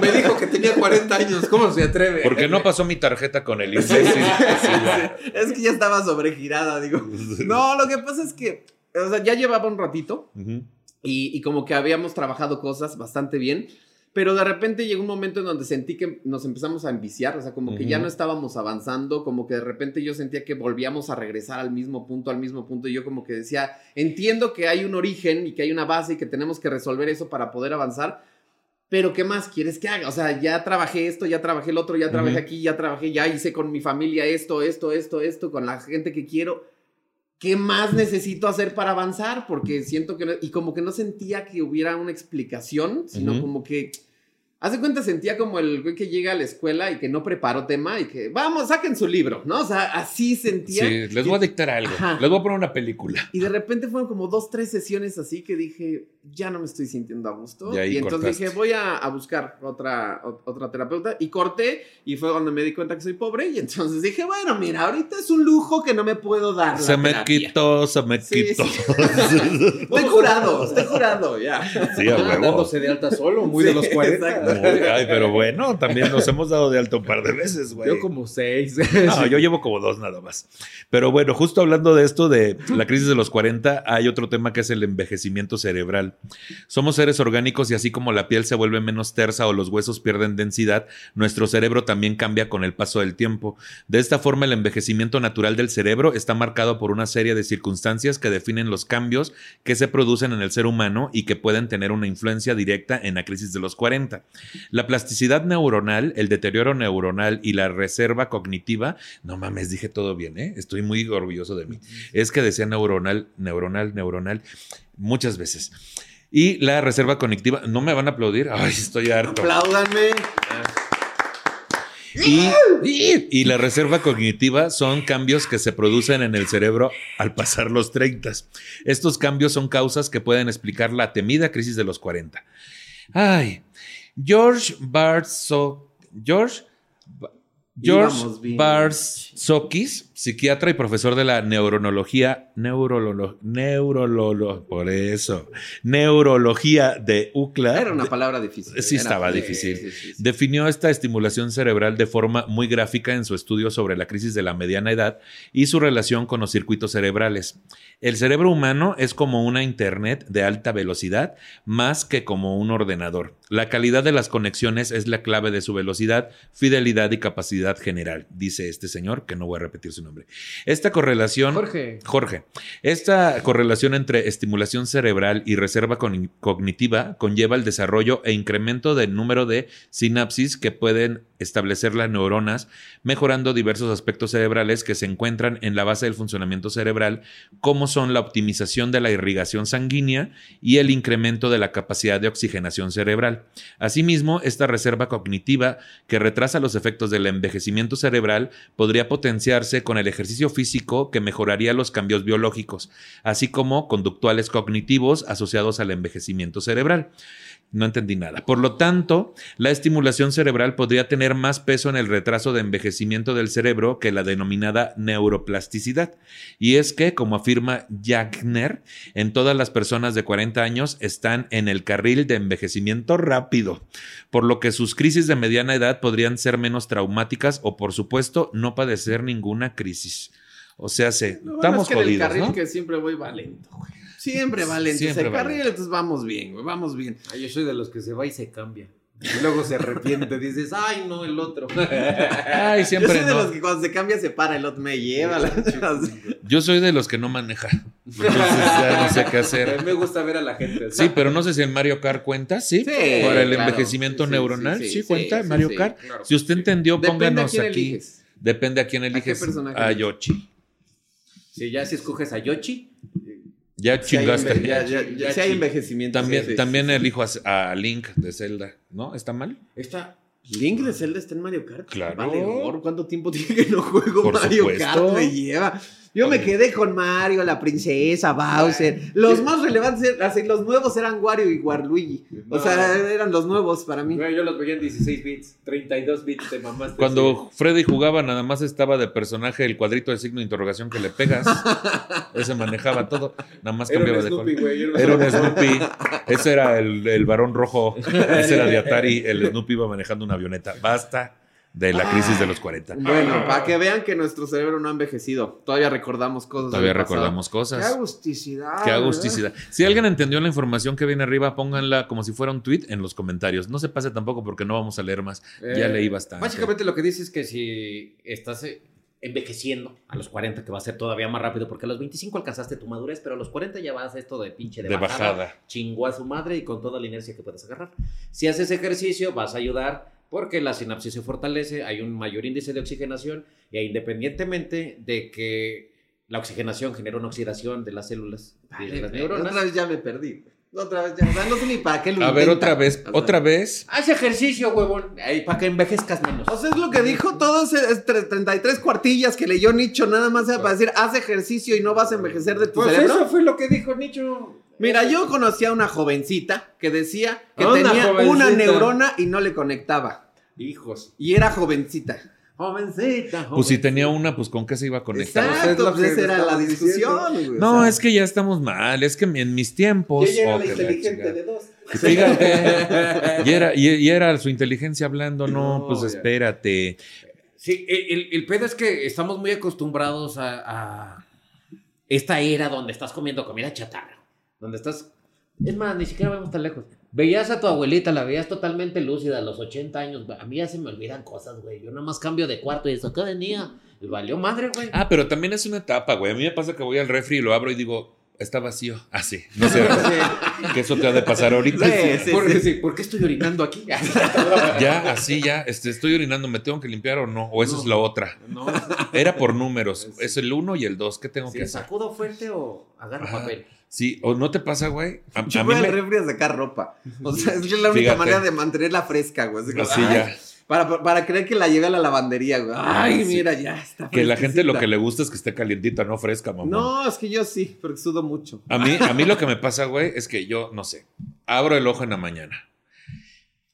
[SPEAKER 4] Me dijo que tenía 40 años. ¿Cómo se atreve?
[SPEAKER 2] Porque no pasó mi tarjeta con el imbécil. Sí,
[SPEAKER 3] es que ya estaba sobregirada, digo. No, lo que pasa es que, o sea, ya llevaba un ratito y como que habíamos trabajado cosas bastante bien. Pero de repente llegó un momento en donde sentí que nos empezamos a enviciar, o sea, como que ya no estábamos avanzando, como que de repente yo sentía que volvíamos a regresar al mismo punto, al mismo punto, y yo como que decía, entiendo que hay un origen y que hay una base y que tenemos que resolver eso para poder avanzar, pero ¿qué más quieres que haga? O sea, ya trabajé esto, ya trabajé el otro, ya trabajé aquí, ya trabajé, ya hice con mi familia esto, esto, esto, esto, con la gente que quiero. ¿Qué más necesito hacer para avanzar? Porque siento que no, y como que no sentía que hubiera una explicación, sino como que Hace cuenta, sentía como el güey que llega a la escuela y que no preparó tema y que, vamos, saquen su libro, ¿no? O sea, así sentía.
[SPEAKER 2] Sí, les voy a dictar algo.
[SPEAKER 3] Ajá.
[SPEAKER 2] Les voy a poner una película.
[SPEAKER 3] Y de repente fueron como dos, tres sesiones así que dije, ya no me estoy sintiendo a gusto.
[SPEAKER 2] Y ahí
[SPEAKER 3] Y, entonces
[SPEAKER 2] cortaste.
[SPEAKER 3] dije, voy a, a buscar otra, o- otra terapeuta. Y corté y fue cuando me di cuenta que soy pobre. Y entonces dije, bueno, mira, ahorita es un lujo que no me puedo dar. la
[SPEAKER 2] Se me
[SPEAKER 3] terapia".
[SPEAKER 2] quitó, se me
[SPEAKER 3] Sí,
[SPEAKER 2] quitó. *laughs*
[SPEAKER 3] sí. Estoy curado, estoy curado, ya.
[SPEAKER 2] Sí, a huevo.
[SPEAKER 4] dándose de alta solo, muy de
[SPEAKER 3] Sí,
[SPEAKER 4] los 40.
[SPEAKER 3] exacto.
[SPEAKER 2] Muy- *laughs* Ay, pero bueno, también nos hemos dado de alto un par de veces, güey.
[SPEAKER 4] Yo como seis.
[SPEAKER 2] No, yo llevo como dos nada más. Pero bueno, justo hablando de esto de la crisis de los 40, hay otro tema que es el envejecimiento cerebral. Somos seres orgánicos y así como la piel se vuelve menos tersa o los huesos pierden densidad, nuestro cerebro también cambia con el paso del tiempo. De esta forma, el envejecimiento natural del cerebro está marcado por una serie de circunstancias que definen los cambios que se producen en el ser humano y que pueden tener una influencia directa en la crisis de los 40. La plasticidad neuronal, el deterioro neuronal y la reserva cognitiva, no mames, dije todo bien, ¿eh? Estoy muy orgulloso de mí. Es que decía neuronal, neuronal, neuronal, muchas veces. Y la reserva cognitiva, no me van a aplaudir, ay, estoy harto.
[SPEAKER 3] Apláudanme.
[SPEAKER 2] Y, y la reserva cognitiva son cambios que se producen en el cerebro al pasar los 30. Estos cambios son causas que pueden explicar la temida crisis de los 40. Ay, George Barso, George, George. Barsokis, psiquiatra y profesor de la neuronología, neurolo, neurolo, por eso, neurología de UCLA.
[SPEAKER 3] Era una palabra difícil.
[SPEAKER 2] Sí,
[SPEAKER 3] Era-
[SPEAKER 2] estaba difícil.
[SPEAKER 3] sí, sí, sí.
[SPEAKER 2] Definió esta estimulación cerebral de forma muy gráfica en su estudio sobre la crisis de la mediana edad y su relación con los circuitos cerebrales. El cerebro humano es como una Internet de alta velocidad más que como un ordenador. La calidad de las conexiones es la clave de su velocidad, fidelidad y capacidad general, dice este señor, que no voy a repetir su nombre. Esta correlación...
[SPEAKER 4] Jorge.
[SPEAKER 2] Jorge, esta correlación entre estimulación cerebral y reserva con- cognitiva conlleva el desarrollo e incremento del número de sinapsis que pueden establecer las neuronas, mejorando diversos aspectos cerebrales que se encuentran en la base del funcionamiento cerebral, como son la optimización de la irrigación sanguínea y el incremento de la capacidad de oxigenación cerebral. Asimismo, esta reserva cognitiva que retrasa los efectos del envejecimiento cerebral podría potenciarse con el ejercicio físico que mejoraría los cambios biológicos, así como conductuales cognitivos asociados al envejecimiento cerebral. No entendí nada. Por lo tanto, la estimulación cerebral podría tener más peso en el retraso de envejecimiento del cerebro que la denominada neuroplasticidad. Y es que, como afirma Jagner, en todas las personas de 40 años están en el carril de envejecimiento rápido, por lo que sus crisis de mediana edad podrían ser menos traumáticas o, por supuesto, no padecer ninguna crisis. O sea, se, estamos
[SPEAKER 3] es que en el
[SPEAKER 2] jodidos,
[SPEAKER 3] carril
[SPEAKER 2] ¿no?
[SPEAKER 3] que siempre voy va lento, güey. Siempre va lento.
[SPEAKER 2] Siempre
[SPEAKER 3] ese
[SPEAKER 2] va
[SPEAKER 3] carril,
[SPEAKER 2] lento.
[SPEAKER 3] entonces vamos bien, güey. Vamos bien.
[SPEAKER 4] Ah, yo soy de los que se va y se cambia. Y luego se arrepiente, dices, ay, no, el otro. *laughs*
[SPEAKER 2] Ay,
[SPEAKER 3] Yo
[SPEAKER 2] siempre
[SPEAKER 3] soy de
[SPEAKER 2] no.
[SPEAKER 3] los que cuando se cambia se para, el otro me lleva. la-
[SPEAKER 2] Yo soy de los que no maneja. Entonces ya no sé qué
[SPEAKER 4] A
[SPEAKER 2] hacer.
[SPEAKER 4] mí me gusta ver a la gente. así.
[SPEAKER 2] Sí, pero no sé si en Mario Kart cuenta, ¿sí?
[SPEAKER 3] Sí,
[SPEAKER 2] Para el
[SPEAKER 3] claro.
[SPEAKER 2] envejecimiento
[SPEAKER 3] Sí, sí,
[SPEAKER 2] neuronal,
[SPEAKER 3] sí,
[SPEAKER 2] ¿sí,
[SPEAKER 3] sí,
[SPEAKER 2] cuenta
[SPEAKER 3] sí,
[SPEAKER 2] Mario
[SPEAKER 3] sí,
[SPEAKER 2] Kart?
[SPEAKER 4] claro.
[SPEAKER 2] Si usted entendió,
[SPEAKER 3] Depende a
[SPEAKER 2] pónganos
[SPEAKER 3] quién
[SPEAKER 2] aquí.
[SPEAKER 3] eliges.
[SPEAKER 2] Depende a quién eliges.
[SPEAKER 3] personaje
[SPEAKER 2] A? Yoshi.
[SPEAKER 4] Sí, ya si escoges a Yoshi,
[SPEAKER 2] Ya chingaste.
[SPEAKER 3] ya- ya- ya- si hay *laughs* envejecimiento.
[SPEAKER 2] También,
[SPEAKER 3] sí,
[SPEAKER 2] también
[SPEAKER 3] sí,
[SPEAKER 2] elijo a, a Link de Zelda, ¿no? ¿Está mal?
[SPEAKER 4] esta.
[SPEAKER 3] Link de Zelda está en Mario Kart.
[SPEAKER 2] Claro.
[SPEAKER 3] Vale, ¿cuánto tiempo *laughs* tiene que no juego
[SPEAKER 2] Por
[SPEAKER 3] Mario
[SPEAKER 2] supuesto.
[SPEAKER 3] Kart? Me lleva. Yo me quedé con Mario, la princesa, Bowser. Los más relevantes, así, los nuevos eran Wario y Waluigi. O sea, eran los nuevos para mí.
[SPEAKER 4] Yo los veía en 16 bits, 32 bits de mamás.
[SPEAKER 2] Cuando Freddy jugaba, nada más estaba de personaje el cuadrito de signo de interrogación que le pegas. *laughs* Ese manejaba todo. Nada más
[SPEAKER 4] Era
[SPEAKER 2] cambiaba
[SPEAKER 4] un
[SPEAKER 2] de
[SPEAKER 4] Snoopy,
[SPEAKER 2] color.
[SPEAKER 4] güey.
[SPEAKER 2] Era un Snoopy. Ese era el, el varón rojo. Ese era de *laughs* Atari. El Snoopy iba manejando una avioneta. Basta de la crisis de los 40.
[SPEAKER 3] Bueno, para que vean que nuestro cerebro no ha envejecido. Todavía recordamos cosas.
[SPEAKER 2] Todavía
[SPEAKER 3] pasado.
[SPEAKER 2] recordamos
[SPEAKER 3] Qué
[SPEAKER 2] cosas.
[SPEAKER 3] agusticidad.
[SPEAKER 2] Qué
[SPEAKER 3] ¿verdad?
[SPEAKER 2] agusticidad. Si alguien entendió la información que viene arriba, pónganla como si fuera un tweet en los comentarios. No se pase tampoco porque no vamos a leer más. ya
[SPEAKER 4] Eh,
[SPEAKER 2] leí bastante.
[SPEAKER 4] Básicamente lo que dice es que si estás eh, envejeciendo a los 40, que va a ser todavía más rápido, porque a los 25 alcanzaste tu madurez, pero a los 40 ya vas a esto de pinche de,
[SPEAKER 2] de
[SPEAKER 4] bajada,
[SPEAKER 2] bajada.
[SPEAKER 4] chingó a su madre y con toda la inercia que puedes agarrar. Si haces ejercicio, vas a ayudar porque la sinapsis se fortalece, hay un mayor índice de oxigenación y independientemente de que la oxigenación genera una oxidación de las células y de
[SPEAKER 3] Vale,
[SPEAKER 4] las neuronas.
[SPEAKER 3] Otra vez ya me perdí. Otra vez ya. O sea, no sé ni para qué lo
[SPEAKER 2] A ver, otra vez,
[SPEAKER 3] O sea,
[SPEAKER 2] otra vez.
[SPEAKER 4] Haz ejercicio, huevón, ahí, para que envejezcas menos.
[SPEAKER 3] O sea, es lo que dijo tre- 33 cuartillas que leyó Nicho, nada más era para decir, haz ejercicio y no vas a envejecer de tu
[SPEAKER 4] Pues
[SPEAKER 3] cerebro.
[SPEAKER 4] eso fue lo que dijo Nicho.
[SPEAKER 3] Mira, yo conocía a una jovencita que decía que
[SPEAKER 4] Una
[SPEAKER 3] tenía
[SPEAKER 4] jovencita.
[SPEAKER 3] una neurona y no le conectaba.
[SPEAKER 4] Hijos.
[SPEAKER 3] Y era jovencita.
[SPEAKER 4] Jovencita,
[SPEAKER 2] Pues si tenía una, pues con qué se iba a conectar.
[SPEAKER 3] Exacto, pues esa era la discusión. güey, o
[SPEAKER 2] No,
[SPEAKER 3] sea.
[SPEAKER 2] es que ya estamos mal. Es que en mis tiempos.
[SPEAKER 4] Ella era
[SPEAKER 2] oh,
[SPEAKER 4] la inteligente de dos.
[SPEAKER 2] Fíjate. *laughs* y, era, y, y era su inteligencia hablando. No,
[SPEAKER 4] No,
[SPEAKER 2] pues
[SPEAKER 4] ya.
[SPEAKER 2] espérate.
[SPEAKER 4] Sí, el, el- el pedo es que estamos muy acostumbrados a, a esta era donde estás comiendo comida chatarra. Donde estás. Es más, ni siquiera vamos tan lejos. Veías a tu abuelita, la veías totalmente lúcida a los 80 años. A mí ya se me olvidan cosas, güey. Yo nada más cambio de cuarto y eso, ¿qué venía? Y valió madre, güey.
[SPEAKER 2] Ah, pero también es una etapa, güey. A mí me pasa que voy al refri y lo abro y digo, está vacío. Ah, sí. No sé. *laughs* que eso te ha de pasar ahorita.
[SPEAKER 3] Sí, sí,
[SPEAKER 4] ¿Por,
[SPEAKER 3] sí.
[SPEAKER 4] sí, ¿por qué estoy orinando aquí? *laughs*
[SPEAKER 2] Ya, así ya. Este, estoy orinando, ¿me tengo que limpiar o no? O eso
[SPEAKER 4] No.
[SPEAKER 2] es la otra.
[SPEAKER 4] No,
[SPEAKER 2] Era por números. Es el uno y el dos. ¿Qué tengo que hacer?
[SPEAKER 4] sacudo fuerte o agarro
[SPEAKER 2] Ajá.
[SPEAKER 4] papel.
[SPEAKER 2] Sí, o no te pasa, güey. A, a
[SPEAKER 3] Yo
[SPEAKER 2] mí
[SPEAKER 3] voy al
[SPEAKER 2] me...
[SPEAKER 3] refri a sacar ropa. O sea, es que es la única
[SPEAKER 2] Fíjate.
[SPEAKER 3] manera de mantenerla fresca, güey. Así como,
[SPEAKER 2] Así
[SPEAKER 3] ay,
[SPEAKER 2] ya.
[SPEAKER 3] Para, para, creer que la lleve a la lavandería, güey. Ay,
[SPEAKER 2] Sí.
[SPEAKER 3] mira, ya está.
[SPEAKER 2] Que la gente lo que le gusta es que esté calientita, no fresca, mamá.
[SPEAKER 3] No, es que yo sí, porque sudo mucho.
[SPEAKER 2] A mí, a mí lo que me *laughs* pasa, güey, es que yo, no sé, abro el ojo en la mañana.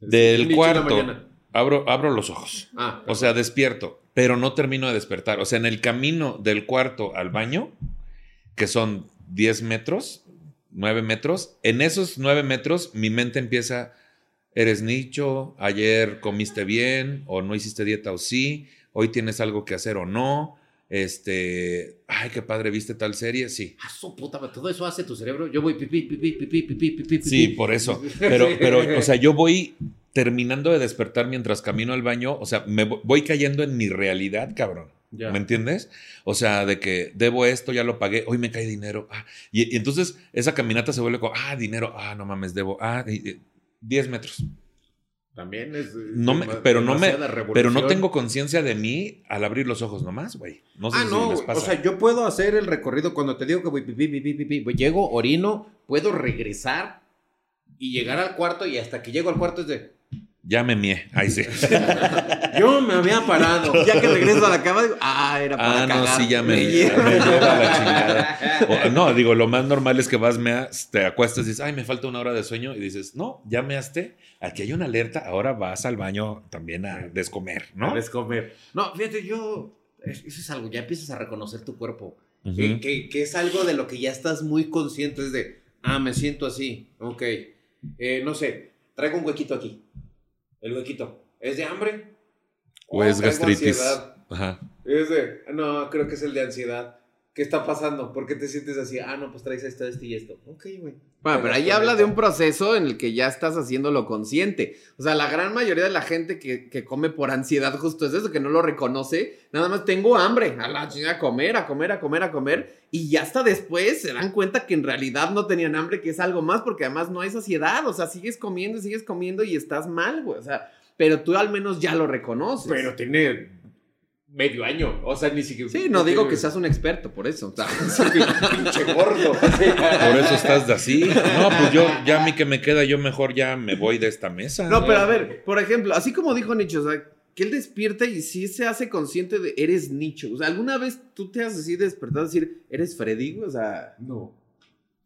[SPEAKER 2] Del cuarto.
[SPEAKER 4] mañana.
[SPEAKER 2] Abro, abro los ojos.
[SPEAKER 4] Ah,
[SPEAKER 2] O sea, despierto, pero no termino de despertar. O sea, en el camino del cuarto al baño, que son 10 metros, 9 metros, en esos 9 metros mi mente empieza, eres nicho, ayer comiste bien o no hiciste dieta o sí, hoy tienes algo que hacer o no. Este, ay, qué padre, ¿viste tal serie? Sí.
[SPEAKER 4] Ah, su puta, todo eso hace tu cerebro. Yo voy pipí, pipí, pipí, pipí, pipí.
[SPEAKER 2] Sí, por eso. Pero, *laughs* pero, o sea, yo voy terminando de despertar mientras camino al baño, o sea, me vo- voy cayendo en mi realidad, cabrón.
[SPEAKER 4] Ya.
[SPEAKER 2] ¿Me entiendes? O sea, de que debo esto, ya lo pagué, hoy me cae dinero. ah, y, y entonces esa caminata se vuelve como, ah, dinero, ah, no mames, debo, ah, y- y- 10 metros.
[SPEAKER 4] También es.
[SPEAKER 2] No me- pero no me- Pero no tengo conciencia de mí al abrir los ojos nomás, güey. No sé
[SPEAKER 4] Ah,
[SPEAKER 2] si
[SPEAKER 4] no,
[SPEAKER 2] les pasa.
[SPEAKER 4] o sea, yo puedo hacer el recorrido cuando te digo que voy pues llego, orino, puedo regresar y llegar al cuarto y hasta que llego al cuarto es de,
[SPEAKER 2] ya me mié. Ahí sí. *laughs*
[SPEAKER 4] yo me había parado.
[SPEAKER 3] Ya que regreso a la cama, digo, ah, era para
[SPEAKER 2] Ah, no,
[SPEAKER 3] cagar.
[SPEAKER 2] sí, ya me,
[SPEAKER 3] lleva.
[SPEAKER 2] me lleva la chingada. O- no, digo, lo más normal es que vas, meas, te acuestas y dices, ay, me falta una hora de sueño. Y dices, no, ya measte. Aquí hay una alerta. Ahora vas al baño también a descomer, ¿no?
[SPEAKER 4] ¿No? comer. No, fíjate, yo, es- eso es algo, ya empiezas a reconocer tu cuerpo. Que- que es algo de lo que ya estás muy consciente, es de, ah, me siento así, ok. Eh, no sé, traigo un huequito aquí. El huequito, ¿es de hambre?
[SPEAKER 2] O es
[SPEAKER 4] traigo
[SPEAKER 2] gastritis.
[SPEAKER 4] ansiedad?
[SPEAKER 2] Ajá.
[SPEAKER 4] Es de, no, creo que es el de ansiedad. ¿Qué está pasando? ¿Por qué te sientes así? Ah, no, pues traes esto, esto y esto. Ok, güey.
[SPEAKER 3] Bueno, pero ahí habla de un proceso en el que ya estás haciéndolo consciente. O sea, la gran mayoría de la gente que, que come por ansiedad justo es eso, que no lo reconoce. Nada más tengo hambre, a la chingada, a comer, a comer, a comer, a comer. Y ya hasta después se dan cuenta que en realidad no tenían hambre, que es algo más, porque además no hay saciedad. O sea, sigues comiendo y sigues comiendo y estás mal, güey. O sea, pero tú al menos ya lo reconoces.
[SPEAKER 4] Pero tiene medio año. O sea, ni siquiera.
[SPEAKER 3] Sí, no digo que *laughs* seas un experto por eso. *laughs* O sea,
[SPEAKER 4] pinche gordo.
[SPEAKER 2] Por eso estás de así. No, pues yo, ya a mí que me queda, yo mejor ya me voy de esta mesa.
[SPEAKER 3] No, pero a ver, por ejemplo, así como dijo Nicho, o sea, que él despierta y sí se hace consciente de eres Nicho. O sea, ¿alguna vez tú te has así despertado a decir, eres Freddy? güey? O sea,
[SPEAKER 4] No.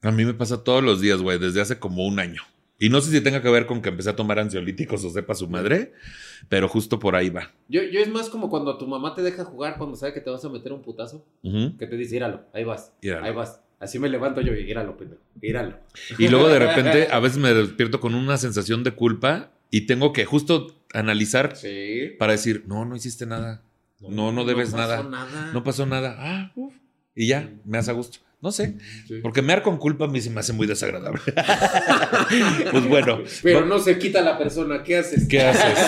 [SPEAKER 2] A mí me pasa todos los días, güey, desde hace como un año. Y no sé si tenga que ver con que empecé a tomar ansiolíticos o sepa su madre, pero justo por ahí va.
[SPEAKER 4] Yo, yo es más como cuando tu mamá te deja jugar cuando sabe que te vas a meter un putazo. Que te dice, íralo, ahí vas.
[SPEAKER 2] Íralo.
[SPEAKER 4] Ahí vas. Así me levanto yo y íralo, pendejo. Íralo.
[SPEAKER 2] Y luego de repente *laughs* a veces me despierto con una sensación de culpa y tengo que justo analizar
[SPEAKER 4] Sí.
[SPEAKER 2] para decir, no, no hiciste nada. No, no debes
[SPEAKER 4] pasó
[SPEAKER 2] nada. No pasó nada. Ah, uf. Y ya, me hace gusto. No sé,
[SPEAKER 4] Sí.
[SPEAKER 2] porque mear con culpa a mí se me hace muy desagradable. *laughs* pues bueno,
[SPEAKER 4] Pero no se quita la persona. ¿Qué haces?
[SPEAKER 2] ¿qué haces?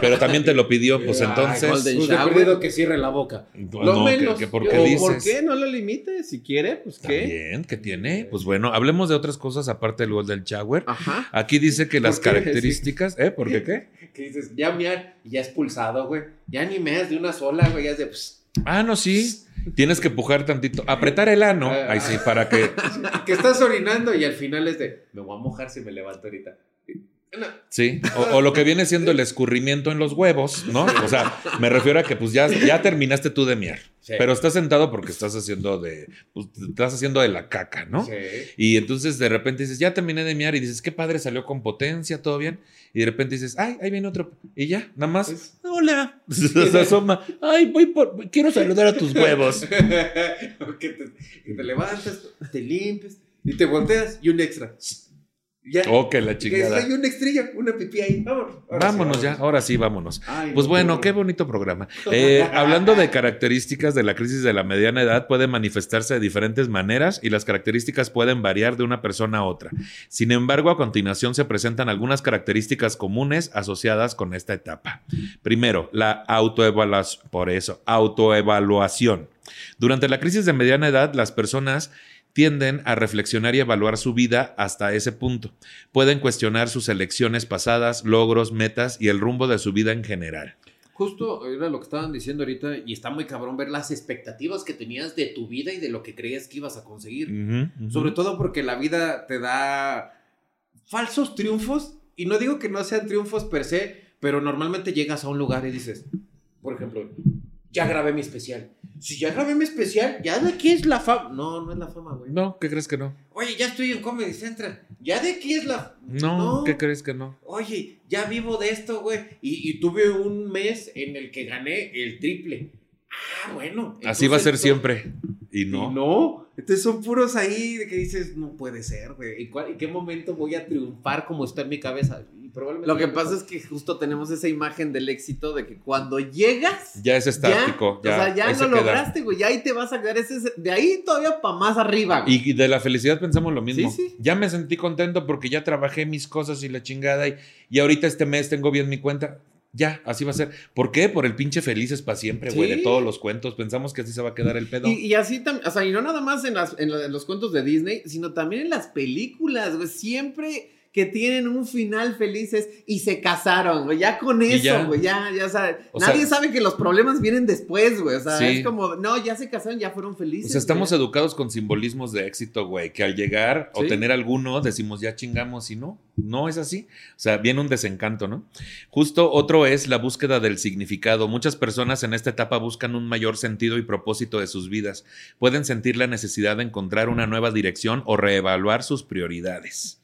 [SPEAKER 2] Pero también te lo pidió, pues
[SPEAKER 4] Ay,
[SPEAKER 2] entonces...
[SPEAKER 4] Pues de
[SPEAKER 3] Shower.
[SPEAKER 4] perdido que cierre la boca.
[SPEAKER 2] No,
[SPEAKER 4] Lo
[SPEAKER 2] no,
[SPEAKER 4] menos,
[SPEAKER 2] que, que por
[SPEAKER 4] yo-
[SPEAKER 2] qué
[SPEAKER 3] ¿o
[SPEAKER 2] dices.
[SPEAKER 3] ¿por qué? No lo limites, si quiere, pues qué.
[SPEAKER 2] También, ¿qué tiene? Pues bueno, hablemos de otras cosas aparte del Golden Shower.
[SPEAKER 3] Ajá.
[SPEAKER 2] Aquí dice que las características... ¿Eh? ¿Por qué qué? *laughs*
[SPEAKER 4] Que dices, ya mear y ya expulsado, güey. Ya ni meas de una sola, güey. Ya es de. pues,
[SPEAKER 2] Ah, no, sí. Tienes que pujar tantito. Apretar el ano. Ahí sí, para que... *laughs*
[SPEAKER 4] que estás orinando y al final es de. Me voy a mojar si me levanto ahorita. No,
[SPEAKER 2] Sí, o, o lo que viene siendo el escurrimiento en los huevos, ¿no? O sea, me refiero a que pues ya, ya terminaste tú de miar,
[SPEAKER 4] Sí.
[SPEAKER 2] pero estás sentado porque estás haciendo de, pues, estás haciendo de la caca, ¿no?
[SPEAKER 4] Sí.
[SPEAKER 2] Y entonces de repente dices, ya terminé de miar y dices, qué padre, salió con potencia, todo bien. Y de repente dices, ay, ahí viene otro. Y ya, nada más,
[SPEAKER 4] Es-
[SPEAKER 2] hola. *laughs* Se asoma, ay, voy por, quiero saludar a tus huevos. *laughs*
[SPEAKER 4] que, te, que te levantas, te limpias y te volteas y un extra. Ya.
[SPEAKER 2] Que la chingada.
[SPEAKER 4] hay una estrella, una pipí ahí. Vámonos. Ahora sí,
[SPEAKER 2] Vámonos ya, ahora sí, vámonos.
[SPEAKER 4] Ay,
[SPEAKER 2] Pues
[SPEAKER 4] no,
[SPEAKER 2] bueno, qué bonito programa. Eh, *laughs* hablando de características de la crisis de la mediana edad, puede manifestarse de diferentes maneras y las características pueden variar de una persona a otra. Sin embargo, a continuación se presentan algunas características comunes asociadas con esta etapa. Primero, la autoevaluación. Por eso, autoevaluación. Durante la crisis de mediana edad, las personas tienden a reflexionar y evaluar su vida hasta ese punto. Pueden cuestionar sus elecciones pasadas, logros, metas y el rumbo de su vida en general.
[SPEAKER 4] Justo era lo que estaban diciendo ahorita y está muy cabrón ver las expectativas que tenías de tu vida y de lo que creías que ibas a conseguir. Sobre todo porque la vida te da falsos triunfos y no digo que no sean triunfos per se, pero normalmente llegas a un lugar y dices, por ejemplo, ya grabé mi especial, Si ya grabé mi especial, ya de aquí es la fama. No, no es la fama, güey.
[SPEAKER 2] No, ¿qué crees que no?
[SPEAKER 4] Oye, ya estoy en Comedy Central. Ya de aquí es la.
[SPEAKER 2] No, ¿qué crees que no?
[SPEAKER 4] Oye, ya vivo de esto, güey. Y, y tuve un mes en el que gané el triple. Ah, bueno.
[SPEAKER 2] Así va a ser siempre. Y no.
[SPEAKER 4] Y no. Entonces son puros ahí de que dices, no puede ser, güey. ¿En, cuál- en qué momento voy a triunfar como está en mi cabeza? Probablemente
[SPEAKER 3] Lo que pasa es que justo tenemos esa imagen del éxito de que cuando llegas.
[SPEAKER 2] Ya es estático.
[SPEAKER 3] Ya,
[SPEAKER 2] Ya,
[SPEAKER 3] o sea, ya lo lograste, güey. Ya ahí te vas a quedar. Ese, es- de ahí todavía para más arriba, güey.
[SPEAKER 2] Y de la felicidad pensamos lo mismo.
[SPEAKER 3] Sí, sí.
[SPEAKER 2] Ya me sentí contento porque ya trabajé mis cosas y la chingada y, y ahorita este mes tengo bien mi cuenta. Ya, así va a ser. ¿Por qué? Por el pinche felices para siempre, güey,
[SPEAKER 3] Sí.
[SPEAKER 2] de todos los cuentos. Pensamos que así se va a quedar el pedo.
[SPEAKER 3] Y, y así también, o sea, y no nada más en, las, en, la- en los cuentos de Disney, sino también en las películas, güey. Siempre que tienen un final felices y se casaron, güey. Ya con eso, güey. Ya, ya, o
[SPEAKER 2] O
[SPEAKER 3] nadie
[SPEAKER 2] sea-
[SPEAKER 3] sabe que los problemas vienen después, güey. O sea,
[SPEAKER 2] Sí.
[SPEAKER 3] es como, no, ya se casaron, ya fueron felices.
[SPEAKER 2] O sea, estamos
[SPEAKER 3] güey.
[SPEAKER 2] educados con simbolismos de éxito, güey, que al llegar o
[SPEAKER 3] Sí.
[SPEAKER 2] tener alguno decimos ya chingamos y no, no es así. O sea, viene un desencanto, ¿no? Justo otro es la búsqueda del significado. Muchas personas en esta etapa buscan un mayor sentido y propósito de sus vidas. Pueden sentir la necesidad de encontrar una nueva dirección o reevaluar sus prioridades.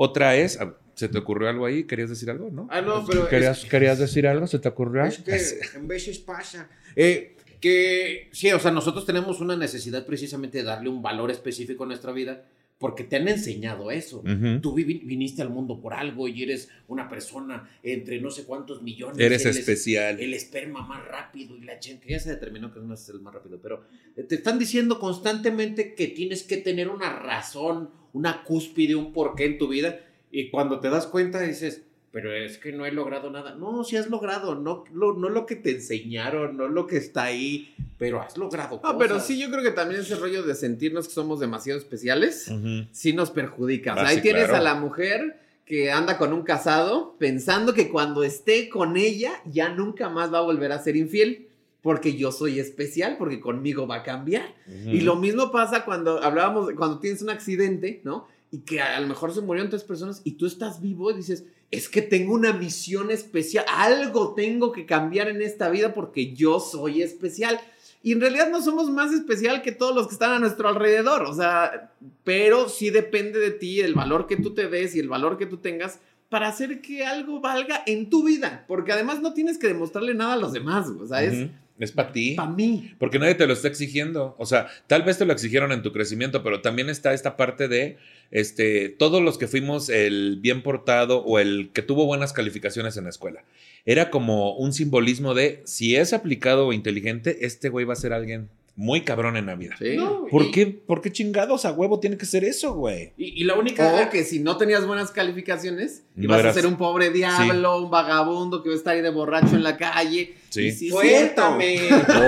[SPEAKER 2] Otra es, ah, ¿se te ocurrió algo ahí? ¿Querías decir algo? ¿No?
[SPEAKER 4] Ah, no, pero.
[SPEAKER 2] ¿Querías, ¿Querías decir algo? ¿Se te ocurrió?
[SPEAKER 4] Es que *laughs* en veces pasa. Eh, que sí, o sea, nosotros tenemos una necesidad precisamente de darle un valor específico a nuestra vida porque te han enseñado eso.
[SPEAKER 2] Ujú.
[SPEAKER 4] Tú vivi- viniste al mundo por algo y eres una persona entre no sé cuántos millones.
[SPEAKER 2] Eres
[SPEAKER 4] el es-
[SPEAKER 2] especial.
[SPEAKER 4] El esperma más rápido y la que ya se determinó que no es el más rápido, pero te están diciendo constantemente que tienes que tener una razón, una cúspide, un porqué en tu vida. Y cuando te das cuenta dices, pero es que no he logrado nada. No, sí has logrado, no lo, no lo que te enseñaron, no lo que está ahí, pero has logrado
[SPEAKER 3] No,
[SPEAKER 4] cosas.
[SPEAKER 3] pero sí, yo creo que también ese rollo de sentirnos que somos demasiado especiales,
[SPEAKER 2] Ujú.
[SPEAKER 3] sí nos perjudica. O sea,
[SPEAKER 2] Ah,
[SPEAKER 3] ahí
[SPEAKER 2] sí,
[SPEAKER 3] tienes
[SPEAKER 2] claro.
[SPEAKER 3] a la mujer que anda con un casado pensando que cuando esté con ella ya nunca más va a volver a ser infiel. Porque yo soy especial, porque conmigo va a cambiar. Y lo mismo pasa cuando hablábamos, de cuando tienes un accidente, ¿no? Y que a lo mejor se murieron tres personas y tú estás vivo y dices, es que tengo una misión especial, algo tengo que cambiar en esta vida porque yo soy especial. Y en realidad no somos más especial que todos los que están a nuestro alrededor, o sea, pero sí depende de ti el valor que tú te des y el valor que tú tengas para hacer que algo valga en tu vida, porque además no tienes que demostrarle nada a los demás, o sea, es
[SPEAKER 2] Ujú. Es para ti.
[SPEAKER 3] para mí.
[SPEAKER 2] Porque nadie te lo está exigiendo. O sea, tal vez te lo exigieron en tu crecimiento, pero también está esta parte de este, todos los que fuimos el bien portado o el que tuvo buenas calificaciones en la escuela. Era como un simbolismo de si es aplicado o inteligente, este güey va a ser alguien muy cabrón en la vida.
[SPEAKER 3] Sí.
[SPEAKER 4] No,
[SPEAKER 2] ¿Por
[SPEAKER 4] y-
[SPEAKER 2] qué, ¿Por qué chingados a huevo tiene que ser eso, güey?
[SPEAKER 4] Y, y la única...
[SPEAKER 3] O que si no tenías buenas calificaciones,
[SPEAKER 2] No
[SPEAKER 3] ibas
[SPEAKER 2] eras-
[SPEAKER 3] a ser un pobre diablo, un vagabundo que va a estar ahí de borracho en la calle.
[SPEAKER 2] Sí.
[SPEAKER 3] Y sí,
[SPEAKER 4] Suéltame.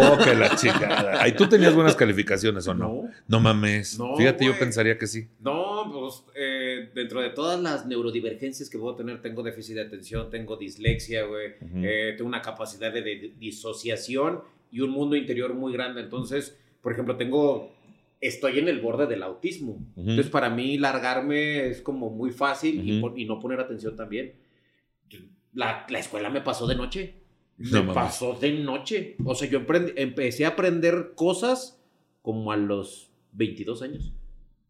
[SPEAKER 2] Oh, que la chingada. Ay, ¿tú tenías buenas calificaciones o no?
[SPEAKER 4] No.
[SPEAKER 2] No, mames.
[SPEAKER 4] No,
[SPEAKER 2] Fíjate, yo pensaría que sí.
[SPEAKER 4] No, pues eh, dentro de todas las neurodivergencias que puedo tener, tengo déficit de atención, tengo dislexia, güey, eh, tengo una capacidad de, de disociación y un mundo interior muy grande. Entonces, por ejemplo, tengo, estoy en el borde del autismo.
[SPEAKER 2] Ujú.
[SPEAKER 4] Entonces, para mí largarme es como muy fácil y, no poner atención también. La, la escuela me pasó de noche.
[SPEAKER 2] No
[SPEAKER 4] Me pasó de noche. O sea, yo empecé a aprender cosas como a los 22 años.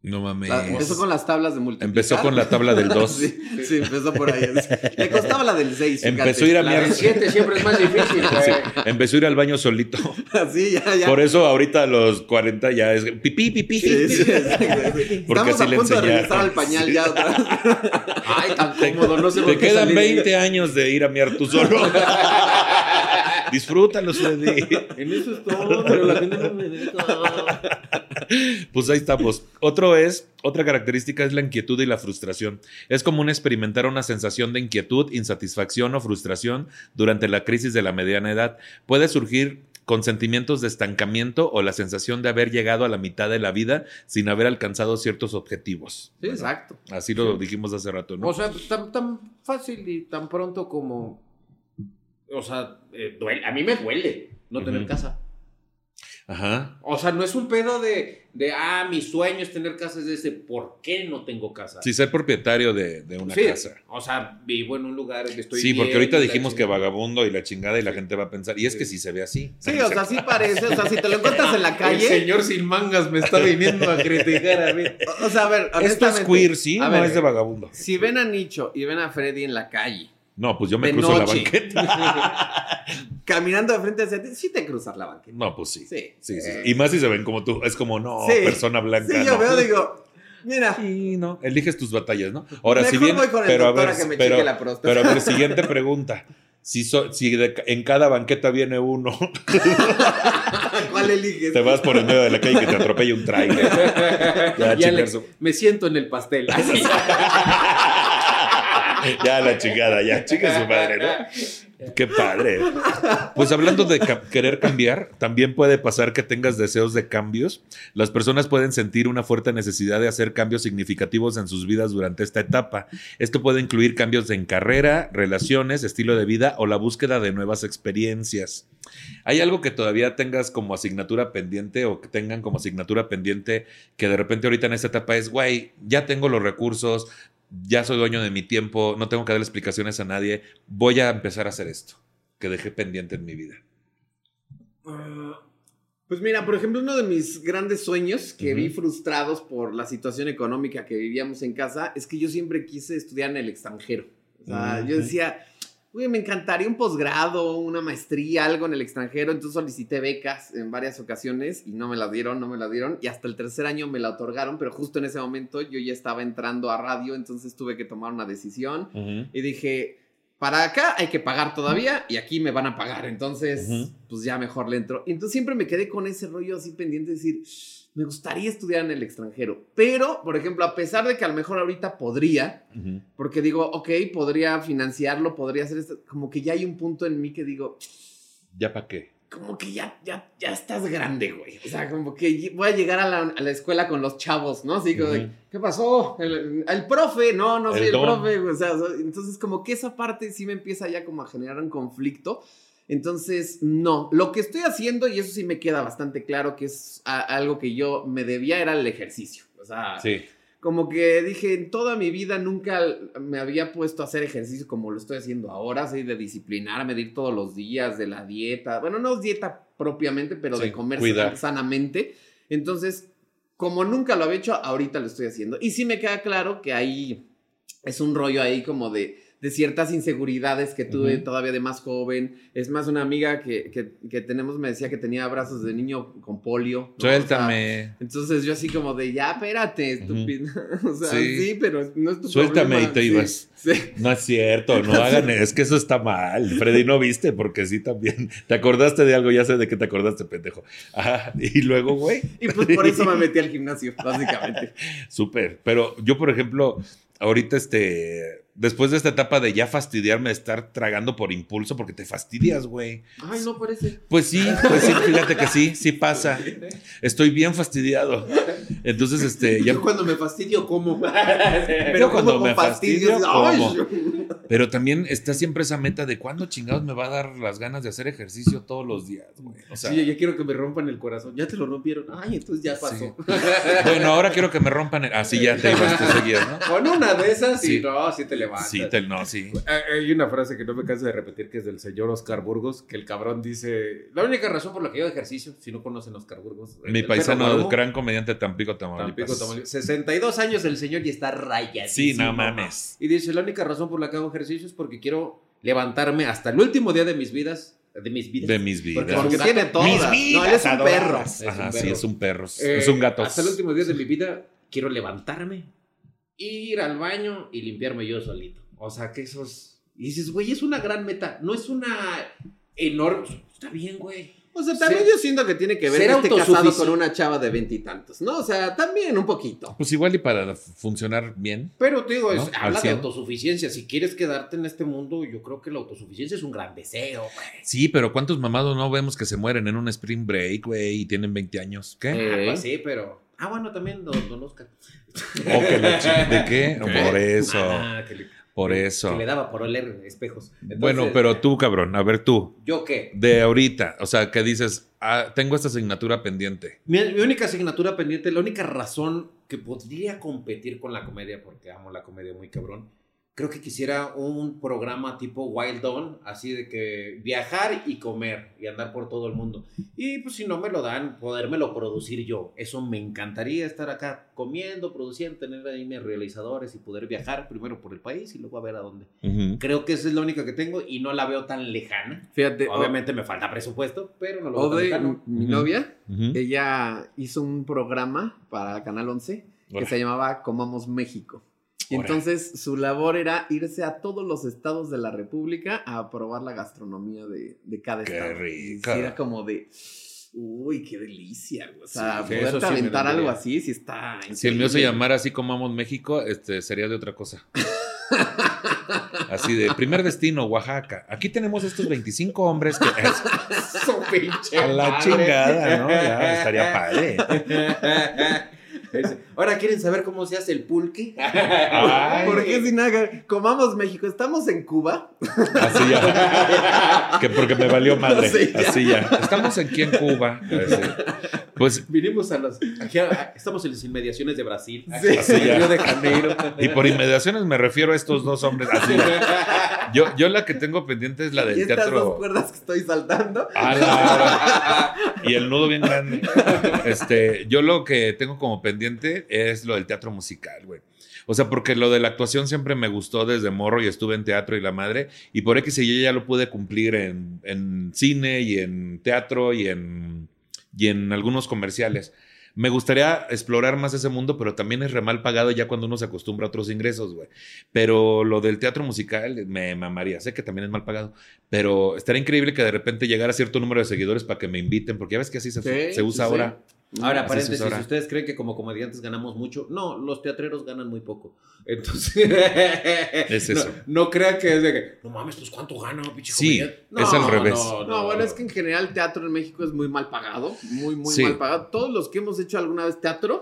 [SPEAKER 2] No mames.
[SPEAKER 3] La- empezó con las tablas de multiplicar.
[SPEAKER 2] Empezó con la tabla del 2. *laughs*
[SPEAKER 3] sí, sí, empezó por ahí. Le costaba la del 6.
[SPEAKER 2] Empezó a ir a
[SPEAKER 4] La del 7 siempre es más difícil. *laughs*
[SPEAKER 2] Sí, empezó a ir al baño solito. *laughs*
[SPEAKER 3] Así, ya, ya.
[SPEAKER 2] Por eso ahorita a los 40 ya es pipí, pipí.
[SPEAKER 3] Sí, sí.
[SPEAKER 2] Porque
[SPEAKER 3] Estamos
[SPEAKER 2] así
[SPEAKER 3] a
[SPEAKER 2] le
[SPEAKER 3] punto de
[SPEAKER 2] enseñaron.
[SPEAKER 3] regresar al pañal ya otra vez.
[SPEAKER 4] Ay, tan cómodo, no sé
[SPEAKER 2] Te quedan
[SPEAKER 4] salí de-
[SPEAKER 2] 20 años de ir a miar tú solo. Disfrútalo, Freddy.
[SPEAKER 4] En eso es todo, pero la gente no me deja. *laughs*
[SPEAKER 2] Pues ahí estamos. Otro es, otra característica es la inquietud y la frustración. Es común experimentar una sensación de inquietud, insatisfacción o frustración durante la crisis de la mediana edad. Puede surgir con sentimientos de estancamiento o la sensación de haber llegado a la mitad de la vida sin haber alcanzado ciertos objetivos.
[SPEAKER 3] Sí, exacto.
[SPEAKER 2] Así lo dijimos hace rato, ¿no?
[SPEAKER 4] O sea, tan, tan fácil y tan pronto como. O sea, eh, duele- a mí me duele no tener casa.
[SPEAKER 2] Ajá.
[SPEAKER 4] O sea, no es un pedo de, de ah, mi sueño es tener casa, es de ese, ¿por qué no tengo casa?
[SPEAKER 2] Sí, ser propietario de, de una
[SPEAKER 4] Sí,
[SPEAKER 2] casa.
[SPEAKER 4] O sea, vivo en un lugar, estoy
[SPEAKER 2] Sí, porque ahorita
[SPEAKER 4] la
[SPEAKER 2] dijimos que vagabundo y la chingada y la
[SPEAKER 4] Sí.
[SPEAKER 2] gente va a pensar, y es que
[SPEAKER 4] Sí.
[SPEAKER 2] sí se ve así.
[SPEAKER 3] Sí, o sea, sí parece. O sea, si te lo encuentras en la *laughs*
[SPEAKER 4] El
[SPEAKER 3] calle.
[SPEAKER 4] señor sin mangas me está viniendo a criticar a mí. *laughs*
[SPEAKER 3] O sea, a ver,
[SPEAKER 2] Esto es queer, ¿sí?
[SPEAKER 3] a
[SPEAKER 2] no
[SPEAKER 3] ver,
[SPEAKER 2] es de vagabundo.
[SPEAKER 3] Si ven a Nicho y ven a Freddy en la calle,
[SPEAKER 2] No, pues yo me
[SPEAKER 3] de
[SPEAKER 2] cruzo la
[SPEAKER 3] noche.
[SPEAKER 2] banqueta. *laughs*
[SPEAKER 3] caminando de frente hacia ti, sí te cruzas la banqueta.
[SPEAKER 2] No, pues sí.
[SPEAKER 3] Sí.
[SPEAKER 2] Sí, sí, sí. Y más si se ven como tú. Es como, no,
[SPEAKER 3] Sí.
[SPEAKER 2] persona blanca.
[SPEAKER 3] Sí, yo
[SPEAKER 2] no.
[SPEAKER 3] veo, digo, mira,
[SPEAKER 2] Sí, no. Eliges tus batallas, ¿no? Ahora, si
[SPEAKER 3] mejor
[SPEAKER 2] bien.
[SPEAKER 3] voy con el
[SPEAKER 2] pero a
[SPEAKER 3] doctor
[SPEAKER 2] ver,
[SPEAKER 3] a que me
[SPEAKER 2] pero,
[SPEAKER 3] cheque la próstata.
[SPEAKER 2] pero a ver, siguiente *laughs* pregunta. Si, so- si de en cada banqueta viene uno, *laughs*
[SPEAKER 3] ¿cuál eliges?
[SPEAKER 2] te vas por el medio de la calle y que te atropelle un trailer. *laughs* Ya,
[SPEAKER 4] me siento en el pastel. Así. *laughs*
[SPEAKER 2] Ya la chingada, ya, chica su madre, ¿no? Qué padre. Pues hablando de querer cambiar, también puede pasar que tengas deseos de cambios. Las personas pueden sentir una fuerte necesidad de hacer cambios significativos en sus vidas durante esta etapa. Esto puede incluir cambios en carrera, relaciones, estilo de vida o la búsqueda de nuevas experiencias. ¿Hay algo que todavía tengas como asignatura pendiente o que tengan como asignatura pendiente que de repente ahorita en esta etapa es, güey, ya tengo los recursos, ya soy dueño de mi tiempo, no tengo que darle explicaciones a nadie, voy a empezar a hacer esto que dejé pendiente en mi vida?
[SPEAKER 3] Ah, Pues mira, por ejemplo, uno de mis grandes sueños que vi frustrados por la situación económica que vivíamos en casa es que yo siempre quise estudiar en el extranjero. O sea, yo
[SPEAKER 2] Ujú.
[SPEAKER 3] decía, güey, me encantaría un posgrado, una maestría, algo en el extranjero. Entonces solicité becas en varias ocasiones y no me las dieron, no me las dieron. Y hasta el tercer año me la otorgaron, pero justo en ese momento yo ya estaba entrando a radio, entonces tuve que tomar una decisión. Y dije, para acá hay que pagar todavía y aquí me van a pagar. Entonces, pues ya mejor le entro. Y Entonces siempre me quedé con ese rollo así pendiente de decir, me gustaría estudiar en el extranjero. Pero, por ejemplo, a pesar de que a lo mejor ahorita podría, porque digo, ok, podría financiarlo, podría hacer esto, como que ya hay un punto en mí que digo,
[SPEAKER 2] ¿Ya para qué?
[SPEAKER 3] como que ya, ya, ya estás grande, güey. O sea, como que voy a llegar a la, a la escuela con los chavos, ¿no? Así
[SPEAKER 2] Ujú.
[SPEAKER 3] ¿qué pasó? El, el profe, no, no soy
[SPEAKER 2] El
[SPEAKER 3] el, profe. O sea, entonces como que esa parte sí me empieza ya como a generar un conflicto. Entonces, no, lo que estoy haciendo, y eso sí me queda bastante claro, que es algo que yo me debía, era el ejercicio. O sea,
[SPEAKER 2] Sí.
[SPEAKER 3] como que dije, en toda mi vida nunca me había puesto a hacer ejercicio como lo estoy haciendo ahora, así de disciplinarme, de ir todos los días, de la dieta. Bueno, no es dieta propiamente, pero
[SPEAKER 2] Sí,
[SPEAKER 3] de comer
[SPEAKER 2] cuidar.
[SPEAKER 3] sanamente. Entonces, como nunca lo había hecho, ahorita lo estoy haciendo. Y sí me queda claro que ahí es un rollo ahí como de, de ciertas inseguridades que tuve todavía de más joven. Es más, una amiga que, que- que tenemos me decía que tenía brazos de niño con polio. ¿no? O sea,
[SPEAKER 2] Suéltame.
[SPEAKER 3] entonces yo así como de, ya, espérate, estúpido. *laughs* o sea,
[SPEAKER 2] Sí.
[SPEAKER 3] sí. pero no es tu
[SPEAKER 2] Suéltame
[SPEAKER 3] problema.
[SPEAKER 2] y te
[SPEAKER 3] Sí,
[SPEAKER 2] ibas.
[SPEAKER 3] Sí.
[SPEAKER 2] No es cierto, no hagan, es que eso está mal. Freddy, no viste, porque sí también. Te acordaste de algo, ya sé de qué te acordaste, pendejo. Ajá, y luego, güey.
[SPEAKER 3] Y pues por eso me metí al gimnasio, básicamente. *laughs*
[SPEAKER 2] Súper. Pero yo, por ejemplo, ahorita, este, después de esta etapa de ya fastidiarme de estar tragando por impulso, porque te fastidias, güey.
[SPEAKER 3] Ay, no parece.
[SPEAKER 2] Pues sí, pues sí, fíjate que sí, sí pasa. Estoy bien fastidiado. Entonces, este, ya,
[SPEAKER 3] Yo cuando me fastidio, como. *laughs*
[SPEAKER 2] Yo
[SPEAKER 3] Pero
[SPEAKER 2] cuando
[SPEAKER 3] como
[SPEAKER 2] me fastidio, como.
[SPEAKER 3] Ay,
[SPEAKER 2] pero también está siempre esa meta de cuándo chingados me va a dar las ganas de hacer ejercicio todos los días, güey. O sea,
[SPEAKER 4] Sí, yo ya quiero que me rompan el corazón. Ya te lo rompieron.
[SPEAKER 3] Ay, entonces ya pasó.
[SPEAKER 2] bueno, ahora quiero que me rompan el... Así ya te *laughs* ibas, te seguías, ¿no?
[SPEAKER 4] Con una de esas, sí,
[SPEAKER 2] Sí.
[SPEAKER 4] no, sí te levantas.
[SPEAKER 2] Sí, te- no, sí.
[SPEAKER 4] Hay hay una frase que no me canso de repetir que es del señor Oscar Burgos, que el cabrón dice, la única razón por la que yo hago ejercicio, si no conocen a Oscar Burgos. el-
[SPEAKER 2] Mi
[SPEAKER 4] el
[SPEAKER 2] paisano,
[SPEAKER 4] perro Marumo,
[SPEAKER 2] gran comediante Tampico, Tamaulipas.
[SPEAKER 4] Tampico, Tamaulipas. 62 años el señor y está rayadísimo.
[SPEAKER 2] Sí, no mames.
[SPEAKER 4] Y dice, la única razón por la que hago ejercicio es porque quiero levantarme hasta el último día de mis vidas, de mis vidas.
[SPEAKER 2] De mis vidas.
[SPEAKER 4] Porque
[SPEAKER 3] tiene todas.
[SPEAKER 2] Mis
[SPEAKER 3] no,
[SPEAKER 2] vidas
[SPEAKER 3] es un perro.
[SPEAKER 4] Es un
[SPEAKER 2] Ajá, sí,
[SPEAKER 4] perro.
[SPEAKER 2] es un perro.
[SPEAKER 4] Eh,
[SPEAKER 2] es un gato.
[SPEAKER 4] Hasta el último día de mi vida quiero levantarme, ir al baño y limpiarme yo solito. O sea, que esos... Y dices, güey, es una gran meta. No es una enorme... Está bien, güey.
[SPEAKER 3] O sea, también
[SPEAKER 4] Ser-
[SPEAKER 3] yo siento que tiene que ver
[SPEAKER 4] ser
[SPEAKER 3] casado
[SPEAKER 4] autosufici-
[SPEAKER 3] con una chava de veintitantos, ¿no? O sea, también un poquito.
[SPEAKER 2] Pues igual y para funcionar bien.
[SPEAKER 4] Pero te digo, habla de
[SPEAKER 2] cien.
[SPEAKER 4] autosuficiencia. Si quieres quedarte en este mundo, yo creo que la autosuficiencia es un gran deseo, güey.
[SPEAKER 2] Sí, pero ¿cuántos mamados no vemos que se mueren en un spring break, güey, y tienen 20 años? ¿Qué?
[SPEAKER 3] Eh.
[SPEAKER 4] Ah, pues sí, pero... Ah, bueno, también don, don Oscar.
[SPEAKER 2] ¿O que la chi- ¿De qué? *laughs*
[SPEAKER 1] ¿Qué?
[SPEAKER 2] Por eso.
[SPEAKER 4] Ah, que le-
[SPEAKER 2] Por
[SPEAKER 4] Que
[SPEAKER 2] eso.
[SPEAKER 4] le daba por oler espejos. Entonces,
[SPEAKER 2] Bueno, pero tú, cabrón, a ver tú.
[SPEAKER 4] ¿Yo qué?
[SPEAKER 2] De ahorita, o sea, que dices, ah, tengo esta asignatura pendiente.
[SPEAKER 4] Mi, mi única asignatura pendiente, la única razón que podría competir con la comedia, porque amo la comedia muy cabrón, creo que quisiera un programa tipo Wild On, así de que viajar y comer y andar por todo el mundo. Y pues si no me lo dan, podérmelo producir yo. Eso me encantaría estar acá comiendo, produciendo, tener ahí mis realizadores y poder viajar primero por el país y luego a ver a dónde.
[SPEAKER 2] Ujú.
[SPEAKER 4] Creo que esa es la única que tengo y no la veo tan lejana.
[SPEAKER 3] Fíjate,
[SPEAKER 4] Obviamente me falta presupuesto, pero no lo veo tan
[SPEAKER 3] Ode,
[SPEAKER 4] lejano.
[SPEAKER 3] mi
[SPEAKER 2] Ujú.
[SPEAKER 3] novia,
[SPEAKER 2] Ujú.
[SPEAKER 3] ella hizo un programa para Canal 11 que se llamaba Comamos México. Y entonces su labor era irse a todos los estados de la República a probar la gastronomía de, de cada
[SPEAKER 2] Qué
[SPEAKER 3] estado.
[SPEAKER 2] rica.
[SPEAKER 3] Era como de, uy, qué delicia. güey. O sea,
[SPEAKER 4] Sí, eso
[SPEAKER 3] poderte
[SPEAKER 4] sí
[SPEAKER 3] aventar algo así, sí está.
[SPEAKER 2] Si el mío se
[SPEAKER 3] increíble.
[SPEAKER 2] llamara así como Amamos México, este, sería de otra cosa. Así de primer destino, Oaxaca. Aquí tenemos estos 25 hombres que *laughs*
[SPEAKER 4] pinche
[SPEAKER 2] a la
[SPEAKER 4] madre.
[SPEAKER 2] chingada, ¿no? Ya estaría padre. *laughs*
[SPEAKER 4] Ahora quieren saber cómo se hace el pulque. *laughs*
[SPEAKER 2] Ay.
[SPEAKER 3] ¿Por qué sin nada? Comamos México. Estamos en Cuba.
[SPEAKER 2] Así ya. Que porque me valió madre.
[SPEAKER 3] Ya.
[SPEAKER 2] Así ya. Estamos aquí en Cuba. Pues,
[SPEAKER 4] Vinimos a. Aquí a- estamos en las inmediaciones de Brasil.
[SPEAKER 3] Sí.
[SPEAKER 2] Así ya.
[SPEAKER 4] Río de Janeiro.
[SPEAKER 2] y por inmediaciones me refiero a estos dos hombres. Así ya. Yo, yo la que tengo pendiente es la
[SPEAKER 3] y
[SPEAKER 2] del
[SPEAKER 3] estas dos
[SPEAKER 2] teatro.
[SPEAKER 3] cuerdas que estoy saltando.
[SPEAKER 2] A la- y el nudo bien grande. Este, yo lo que tengo como pendiente es lo del teatro musical, güey. O sea, porque lo de la actuación siempre me gustó desde morro y estuve en teatro y la madre. Y por X y Y ya lo pude cumplir en, en cine y en teatro y en, y en algunos comerciales. Me gustaría explorar más ese mundo, pero también es re mal pagado ya cuando uno se acostumbra a otros ingresos, güey. Pero lo del teatro musical me mamaría. Sé que también es mal pagado, pero estaría increíble que de repente llegara cierto número de seguidores para que me inviten, porque ya ves que así se,
[SPEAKER 3] Sí,
[SPEAKER 2] se usa
[SPEAKER 3] sí,
[SPEAKER 2] ahora.
[SPEAKER 4] Ahora, paréntesis, si ustedes creen que como comediantes ganamos mucho, no, los teatreros ganan muy poco. Entonces, *laughs*
[SPEAKER 2] Es
[SPEAKER 4] no-
[SPEAKER 2] eso.
[SPEAKER 4] No, crean que es de que, no mames, pues cuánto gana, pinche
[SPEAKER 2] Sí,
[SPEAKER 4] comediante?"
[SPEAKER 2] es al revés.
[SPEAKER 3] No, bueno, es que en general el teatro en México es muy mal pagado, muy, muy
[SPEAKER 2] Sí.
[SPEAKER 3] mal pagado. Todos los que hemos hecho alguna vez teatro,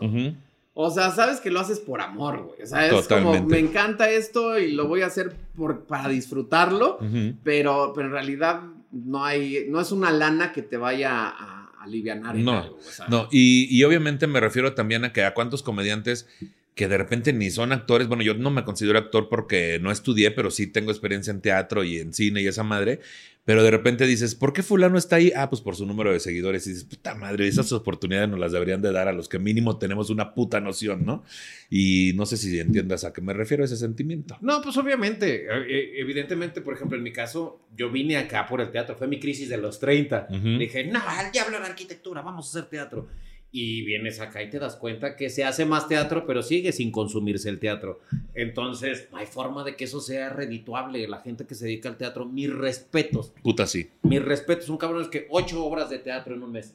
[SPEAKER 3] o sea, sabes que lo haces por amor, güey. O sea, es como,
[SPEAKER 2] Totalmente.
[SPEAKER 3] me encanta esto y lo voy a hacer por, para disfrutarlo, pero, pero en realidad no hay, no es una lana que te vaya a alivianar en
[SPEAKER 2] No,
[SPEAKER 3] algo, o sea.
[SPEAKER 2] No, y, y obviamente me refiero también a que a cuántos comediantes que de repente ni son actores, bueno, yo no me considero actor porque no estudié, pero sí tengo experiencia en teatro y en cine y esa madre, pero de repente dices, ¿por qué fulano está ahí? Ah, pues por su número de seguidores. Y dices, puta madre, esas oportunidades nos las deberían de dar a los que mínimo tenemos una puta noción, ¿no? Y no sé si entiendas a qué me refiero ese sentimiento.
[SPEAKER 4] No, pues obviamente. Eh, eh, Evidentemente, por ejemplo, en mi caso, yo vine acá por el teatro. Fue mi crisis de los 30.
[SPEAKER 2] Ujú.
[SPEAKER 4] Dije, no, al diablo la arquitectura, vamos a hacer teatro. Y vienes acá y te das cuenta que se hace más teatro, pero sigue sin consumirse el teatro. Entonces, no hay forma de que eso sea redituable. La gente que se dedica al teatro, mis respetos.
[SPEAKER 2] Puta sí.
[SPEAKER 4] Mis respetos. Un cabrón es que ocho obras de teatro en un mes.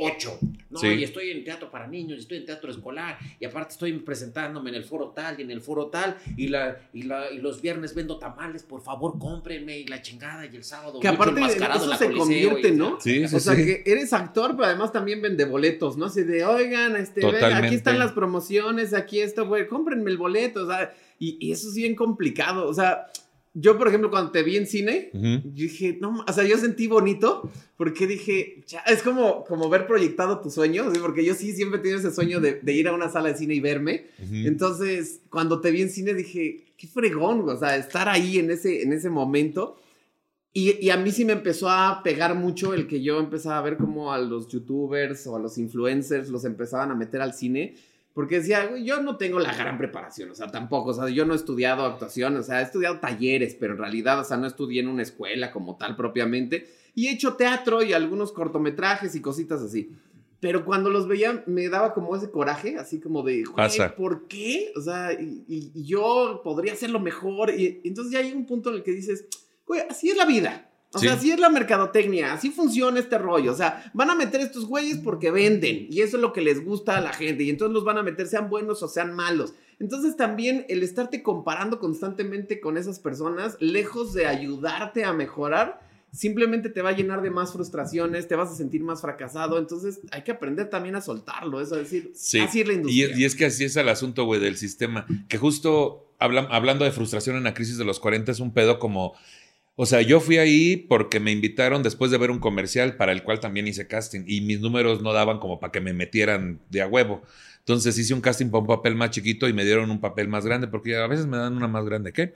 [SPEAKER 4] Ocho. No,
[SPEAKER 2] Sí.
[SPEAKER 4] y estoy en teatro para niños, y estoy en teatro escolar, y aparte estoy presentándome en el foro tal y en el foro tal, y, la, y, la, y los viernes vendo tamales, por favor, cómprenme, y la chingada, y el sábado.
[SPEAKER 3] Que aparte eso se
[SPEAKER 4] Coliseo,
[SPEAKER 3] convierte,
[SPEAKER 4] y-
[SPEAKER 3] ¿no?
[SPEAKER 2] Sí, sí,
[SPEAKER 3] O sea,
[SPEAKER 2] sí.
[SPEAKER 3] que eres actor, pero además también vende boletos, ¿no? Así de, oigan, este, aquí están las promociones, aquí esto, güey, cómprenme el boleto, o sea, y, y eso es bien complicado, o sea, yo, por ejemplo, cuando te vi en cine, yo dije, no, o sea, yo sentí bonito, porque dije, ya, es como, como ver proyectado tu sueño, ¿sí? porque yo sí siempre he tenido ese sueño de, de ir a una sala de cine y verme, entonces, cuando te vi en cine dije, qué fregón, o sea, estar ahí en ese, en ese momento. Y, y a mí sí me empezó a pegar mucho el que yo empezaba a ver como a los youtubers o a los influencers los empezaban a meter al cine. Porque decía, güey, yo no tengo la gran preparación, o sea, tampoco, o sea, yo no he estudiado actuación, o sea, he estudiado talleres, pero en realidad, o sea, no estudié en una escuela como tal propiamente. Y he hecho teatro y algunos cortometrajes y cositas así. Pero cuando los veía me daba como ese coraje, así como de,
[SPEAKER 2] Pasa.
[SPEAKER 3] ¿por qué? O sea, y, y- y yo podría hacerlo mejor. Y, y entonces ya hay un punto en el que dices, güey, así es la vida. O
[SPEAKER 2] Sí.
[SPEAKER 3] sea, así es la mercadotecnia, así funciona este rollo. O sea, van a meter estos güeyes porque venden y eso es lo que les gusta a la gente. Y entonces los van a meter, sean buenos o sean malos. Entonces también el estarte comparando constantemente con esas personas, lejos de ayudarte a mejorar, simplemente te va a llenar de más frustraciones, te vas a sentir más fracasado. Entonces hay que aprender también a soltarlo, eso es decir,
[SPEAKER 2] Sí.
[SPEAKER 3] así es la industria.
[SPEAKER 2] es, y es que así es el asunto, güey, del sistema. Que justo habla- hablando de frustración en la crisis de los 40 es un pedo como... O sea, yo fui ahí porque me invitaron después de ver un comercial para el cual también hice casting y mis números no daban como para que me metieran de a huevo. Entonces hice un casting para un papel más chiquito y me dieron un papel más grande porque a veces me dan una más grande que.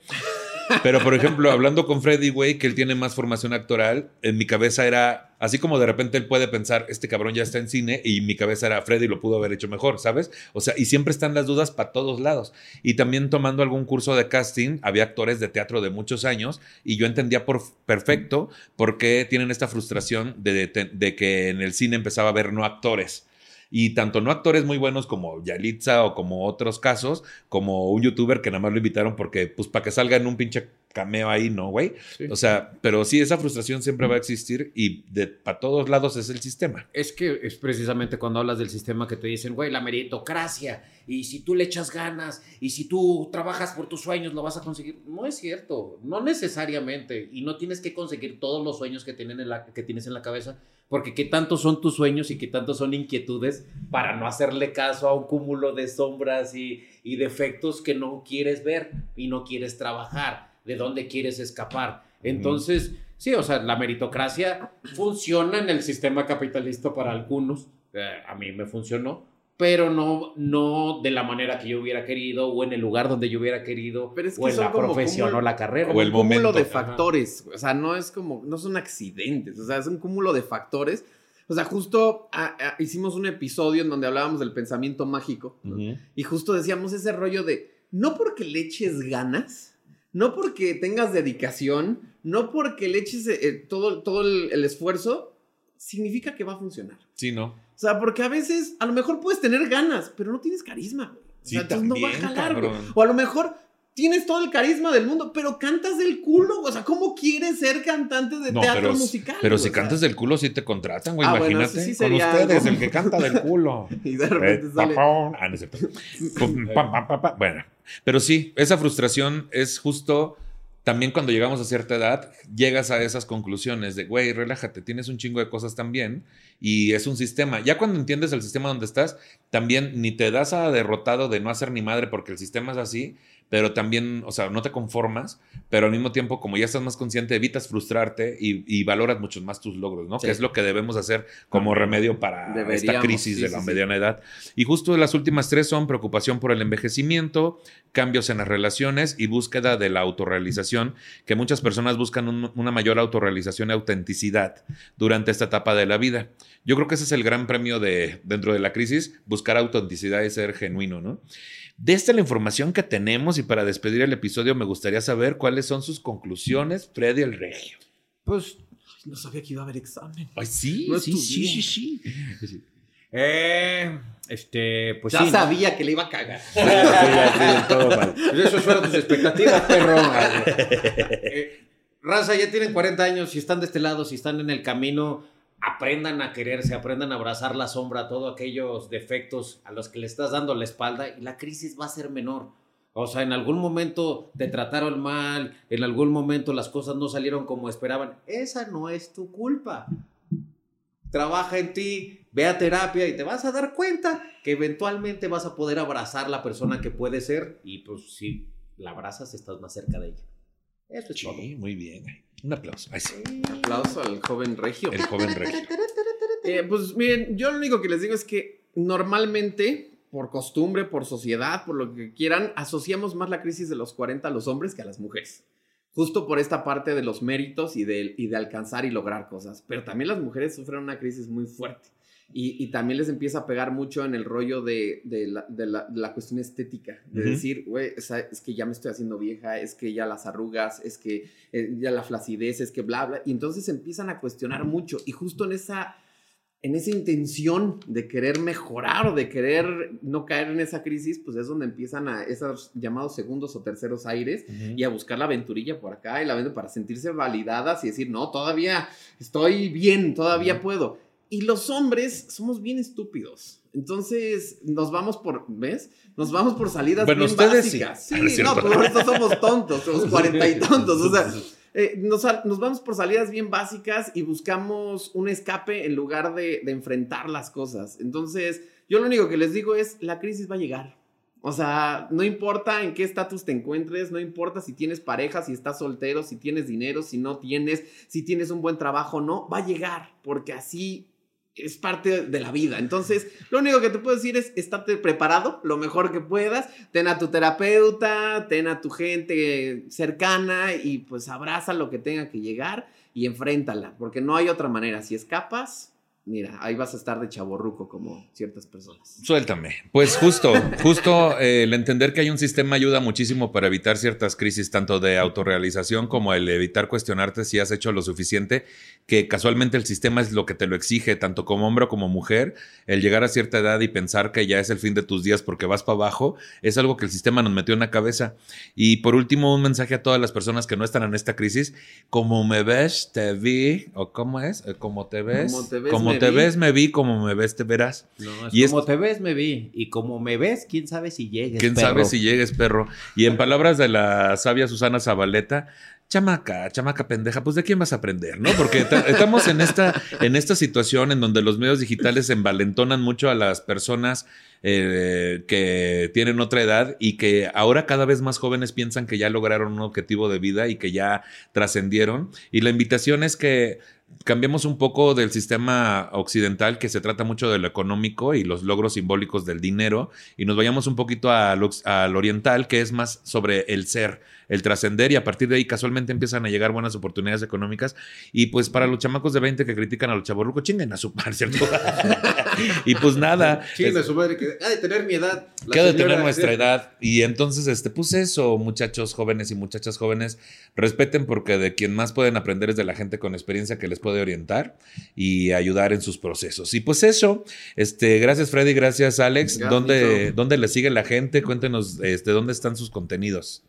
[SPEAKER 2] Pero, por ejemplo, hablando con Freddy, güey, que él tiene más formación actoral, en mi cabeza era, así como de repente él puede pensar, este cabrón ya está en cine, y mi cabeza era, Freddy lo pudo haber hecho mejor, ¿sabes? O sea, y siempre están las dudas para todos lados. Y también tomando algún curso de casting, había actores de teatro de muchos años, y yo entendía por perfecto por qué tienen esta frustración de, de- que en el cine empezaba a haber no actores. Y tanto no actores muy buenos como Yalitza o como otros casos, como un youtuber que nada más lo invitaron porque, pues, para que salga en un pinche cameo ahí, ¿no, güey?
[SPEAKER 4] Sí.
[SPEAKER 2] O sea, pero sí, esa frustración siempre va a existir y de para todos lados es el sistema.
[SPEAKER 4] Es que es precisamente cuando hablas del sistema que te dicen, güey, la meritocracia, y si tú le echas ganas, y si tú trabajas por tus sueños, lo vas a conseguir. No es cierto, no necesariamente, y no tienes que conseguir todos los sueños que, tienen en la, que tienes en la cabeza, porque qué tantos son tus sueños y qué tantos son inquietudes para no hacerle caso a un cúmulo de sombras y, y defectos que no quieres ver y no quieres trabajar, de dónde quieres escapar. Entonces, sí, o sea, la meritocracia funciona en el sistema capitalista para algunos. Eh, a mí me funcionó, pero no, no de la manera que yo hubiera querido o en el lugar donde yo hubiera querido
[SPEAKER 3] Pero es que
[SPEAKER 4] o en la profesión
[SPEAKER 3] cúmulo-
[SPEAKER 4] o la carrera.
[SPEAKER 2] O el
[SPEAKER 3] un cúmulo de
[SPEAKER 2] Ajá.
[SPEAKER 3] factores. O sea, no es como, no son accidentes, o sea, es un cúmulo de factores. O sea, justo ah, ah, hicimos un episodio en donde hablábamos del pensamiento mágico. ¿no? Y justo decíamos ese rollo de, no porque le eches ganas, no porque tengas dedicación, no porque le eches eh, todo, todo el, el esfuerzo, significa que va a funcionar.
[SPEAKER 2] Sí, ¿no?
[SPEAKER 3] O sea, porque a veces, a lo mejor puedes tener ganas, pero no tienes carisma, güey. O
[SPEAKER 2] Sí,
[SPEAKER 3] sea, entonces no va a jalar, güey. O a lo mejor tienes todo el carisma del mundo, pero cantas del culo. O sea, ¿cómo quieres ser cantante de
[SPEAKER 2] No,
[SPEAKER 3] teatro
[SPEAKER 2] pero,
[SPEAKER 3] musical?
[SPEAKER 2] pero si
[SPEAKER 3] O sea,
[SPEAKER 2] cantas del culo, sí te contratan, güey,
[SPEAKER 3] Ah,
[SPEAKER 2] imagínate.
[SPEAKER 3] sí
[SPEAKER 2] Con ustedes,
[SPEAKER 3] algo.
[SPEAKER 2] el que canta del culo. *laughs*
[SPEAKER 3] Y de repente
[SPEAKER 2] Eh,
[SPEAKER 3] sale.
[SPEAKER 2] papón. Ah, no es cierto. *laughs* Bueno, pero sí, esa frustración es justo también cuando llegamos a cierta edad, llegas a esas conclusiones de, güey, relájate, tienes un chingo de cosas también y es un sistema. Ya cuando entiendes el sistema donde estás, también ni te das a derrotado de no hacer ni madre porque el sistema es así, pero también, o sea, no te conformas, pero al mismo tiempo, como ya estás más consciente, evitas frustrarte y, y valoras mucho más tus logros, ¿no?
[SPEAKER 3] Sí.
[SPEAKER 2] Que es lo que debemos hacer como remedio para esta
[SPEAKER 3] Deberíamos,
[SPEAKER 2] crisis
[SPEAKER 3] sí,
[SPEAKER 2] de la
[SPEAKER 3] sí.
[SPEAKER 2] mediana edad. Y justo las últimas tres son preocupación por el envejecimiento, cambios en las relaciones y búsqueda de la autorrealización, que muchas personas buscan un- una mayor autorrealización y autenticidad durante esta etapa de la vida. Yo creo que ese es el gran premio de dentro de la crisis, buscar autenticidad y ser genuino, ¿no? De esta la información que tenemos y para despedir el episodio me gustaría saber cuáles son sus conclusiones, Freddy el Regio.
[SPEAKER 4] Pues,
[SPEAKER 3] No sabía que iba a haber examen.
[SPEAKER 2] Ay, sí,
[SPEAKER 3] No
[SPEAKER 2] sí, sí,
[SPEAKER 3] estudié.
[SPEAKER 2] sí, sí. *laughs*
[SPEAKER 4] eh, este, pues
[SPEAKER 3] ya
[SPEAKER 4] sí. ¿no?
[SPEAKER 3] sabía que le iba a cagar.
[SPEAKER 2] Sí, sí, todo mal. *laughs*
[SPEAKER 4] Pues Esas fueron tus expectativas, perro. *laughs* Eh, raza, ya tienen 40 años, si están de este lado, si están en el camino, aprendan a quererse, aprendan a abrazar la sombra, todos aquellos defectos a los que le estás dando la espalda y la crisis va a ser menor. O sea, en algún momento te trataron mal, en algún momento las cosas no salieron como esperaban. Esa no es tu culpa. Trabaja en ti, ve a terapia y te vas a dar cuenta que eventualmente vas a poder abrazar la persona que puede ser y pues si la abrazas estás más cerca de ella. Eso es todo.
[SPEAKER 2] Sí, muy bien. Un aplauso. Ay, sí.
[SPEAKER 3] Aplauso al joven regio.
[SPEAKER 2] El joven Regio.
[SPEAKER 3] Eh, pues miren, yo lo único que les digo es que normalmente, por costumbre, por sociedad, por lo que quieran, asociamos más la crisis de los 40 a los hombres que a las mujeres. Justo por esta parte de los méritos y de, y de alcanzar y lograr cosas. Pero también las mujeres sufren una crisis muy fuerte. Y, y también les empieza a pegar mucho en el rollo de, de la, de la- de la cuestión estética. De decir, güey, es que ya me estoy haciendo vieja, es que ya las arrugas, es que eh, ya la flacidez, es que bla, bla. Y entonces empiezan a cuestionar mucho. Y justo en esa, en esa intención de querer mejorar o de querer no caer en esa crisis, pues es donde empiezan a esos llamados segundos o terceros aires y a buscar la aventurilla por acá y la venden para sentirse validadas y decir, no, todavía estoy bien, todavía puedo. Y los hombres somos bien estúpidos. Entonces nos vamos por, ¿ves? Nos vamos por salidas
[SPEAKER 2] Bueno,
[SPEAKER 3] bien
[SPEAKER 2] ustedes
[SPEAKER 3] básicas.
[SPEAKER 2] Ah,
[SPEAKER 3] Sí, no, nosotros somos tontos, somos cuarenta y *laughs* tontos. O sea, eh, nos, vamos por salidas bien básicas y buscamos un escape en lugar de, de enfrentar las cosas. Entonces, yo lo único que les digo es, la crisis va a llegar. O sea, no importa en qué estatus te encuentres, no importa si tienes pareja, si estás soltero, si tienes dinero, si no tienes, si tienes un buen trabajo, no, va a llegar, porque así es parte de la vida. Entonces, lo único que te puedo decir es estarte preparado lo mejor que puedas. Ten a tu terapeuta, ten a tu gente cercana y pues abraza lo que tenga que llegar y enfréntala, porque no hay otra manera. Si escapas, mira, ahí vas a estar de chaborruco como ciertas personas.
[SPEAKER 2] Suéltame. Pues justo, justo eh, el entender que hay un sistema ayuda muchísimo para evitar ciertas crisis, tanto de autorrealización como el evitar cuestionarte si has hecho lo suficiente, que casualmente el sistema es lo que te lo exige, tanto como hombre como mujer, el llegar a cierta edad y pensar que ya es el fin de tus días porque vas para abajo, es algo que el sistema nos metió en la cabeza. Y por último, un mensaje a todas las personas que no están en esta crisis, como me ves, te vi, o cómo es, como te ves,
[SPEAKER 3] Como te ves,
[SPEAKER 2] como
[SPEAKER 3] me
[SPEAKER 2] te
[SPEAKER 3] vi.
[SPEAKER 2] ves, me vi, como me ves, te verás.
[SPEAKER 4] No, es
[SPEAKER 2] Y es-
[SPEAKER 4] como te ves, me vi. Y como me ves, quién sabe si llegues.
[SPEAKER 2] ¿Quién
[SPEAKER 4] perro.
[SPEAKER 2] sabe si llegues, perro? Y en palabras de la sabia Susana Zabaleta, chamaca, chamaca pendeja, pues de quién vas a aprender, ¿no? Porque ta- estamos en esta, en esta situación en donde los medios digitales envalentonan mucho a las personas eh, que tienen otra edad y que ahora cada vez más jóvenes piensan que ya lograron un objetivo de vida y que ya trascendieron. Y la invitación es que cambiemos un poco del sistema occidental que se trata mucho de lo económico y los logros simbólicos del dinero y nos vayamos un poquito al, oriental que es más sobre el ser, el trascender y a partir de ahí casualmente empiezan a llegar buenas oportunidades económicas y pues para los chamacos de 20 que critican a los chavorrucos chinguen a su par, ¿cierto? *laughs* y pues nada.
[SPEAKER 4] Chingue
[SPEAKER 2] es-
[SPEAKER 4] su madre, que ha de tener mi edad.
[SPEAKER 2] Que ha de tener nuestra edad. Y entonces, este, pues eso, muchachos jóvenes y muchachas jóvenes, respeten porque de quien más pueden aprender es de la gente con experiencia que les puede orientar y ayudar en sus procesos. Y pues eso, este, gracias Freddy, gracias Alex.
[SPEAKER 3] Gracias,
[SPEAKER 2] ¿Dónde. ¿Dónde le sigue la gente? Cuéntenos, este, ¿dónde están sus contenidos?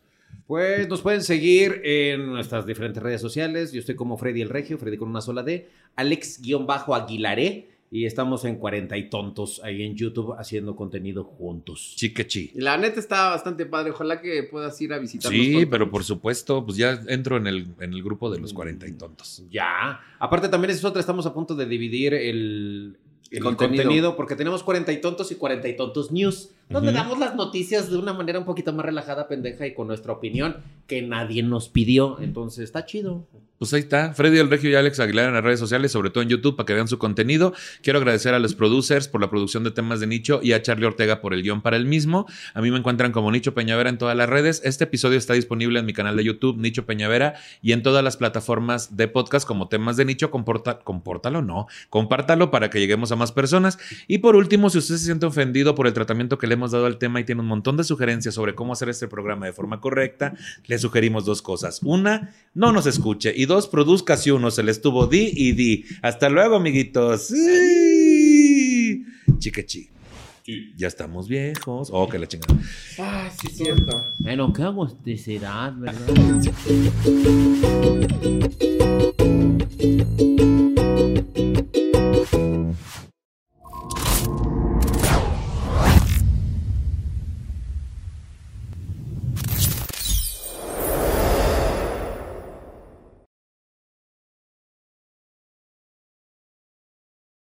[SPEAKER 4] Pues nos pueden seguir en nuestras diferentes redes sociales. Yo estoy como Freddy el Regio, Freddy con una sola D, Alex-Aguilaré. Y estamos en 40 y tontos ahí en YouTube haciendo contenido juntos.
[SPEAKER 2] Chiquechi.
[SPEAKER 3] Y la neta está bastante padre. Ojalá que puedas ir a visitarnos.
[SPEAKER 2] Sí,
[SPEAKER 3] pronto.
[SPEAKER 2] pero por supuesto, pues ya entro en el, en el grupo de los 40 y tontos.
[SPEAKER 4] Ya. Aparte también es otra, estamos a punto de dividir el, el
[SPEAKER 3] El
[SPEAKER 4] contenido.
[SPEAKER 3] contenido.
[SPEAKER 4] porque tenemos 40 y tontos y 40 y tontos news, donde damos las noticias de una manera un poquito más relajada, pendeja y con nuestra opinión que nadie nos pidió. Entonces está chido.
[SPEAKER 2] Pues ahí está, Freddy El Regio y Alex Aguilar en las redes sociales, sobre todo en YouTube, para que vean su contenido. Quiero agradecer a los producers por la producción de temas de nicho y a Charlie Ortega por el guion para el mismo. A mí me encuentran como Nicho Peñavera en todas las redes. Este episodio está disponible en mi canal de YouTube, Nicho Peñavera, y en todas las plataformas de podcast como temas de nicho. Comporta, compórtalo, no, compártalo para que lleguemos a más personas. Y por último, si usted se siente ofendido por el tratamiento que le hemos dado al tema y tiene un montón de sugerencias sobre cómo hacer este programa de forma correcta, le sugerimos dos cosas. Una, no nos escuche. Y dos, produzca si uno se le estuvo di y di. Hasta luego, amiguitos. Sí. Chiquechi. Ya estamos viejos. Oh, que la chingada.
[SPEAKER 3] Ay, sí, es cierto.
[SPEAKER 4] Bueno, qué agusticidad, ¿verdad? *laughs*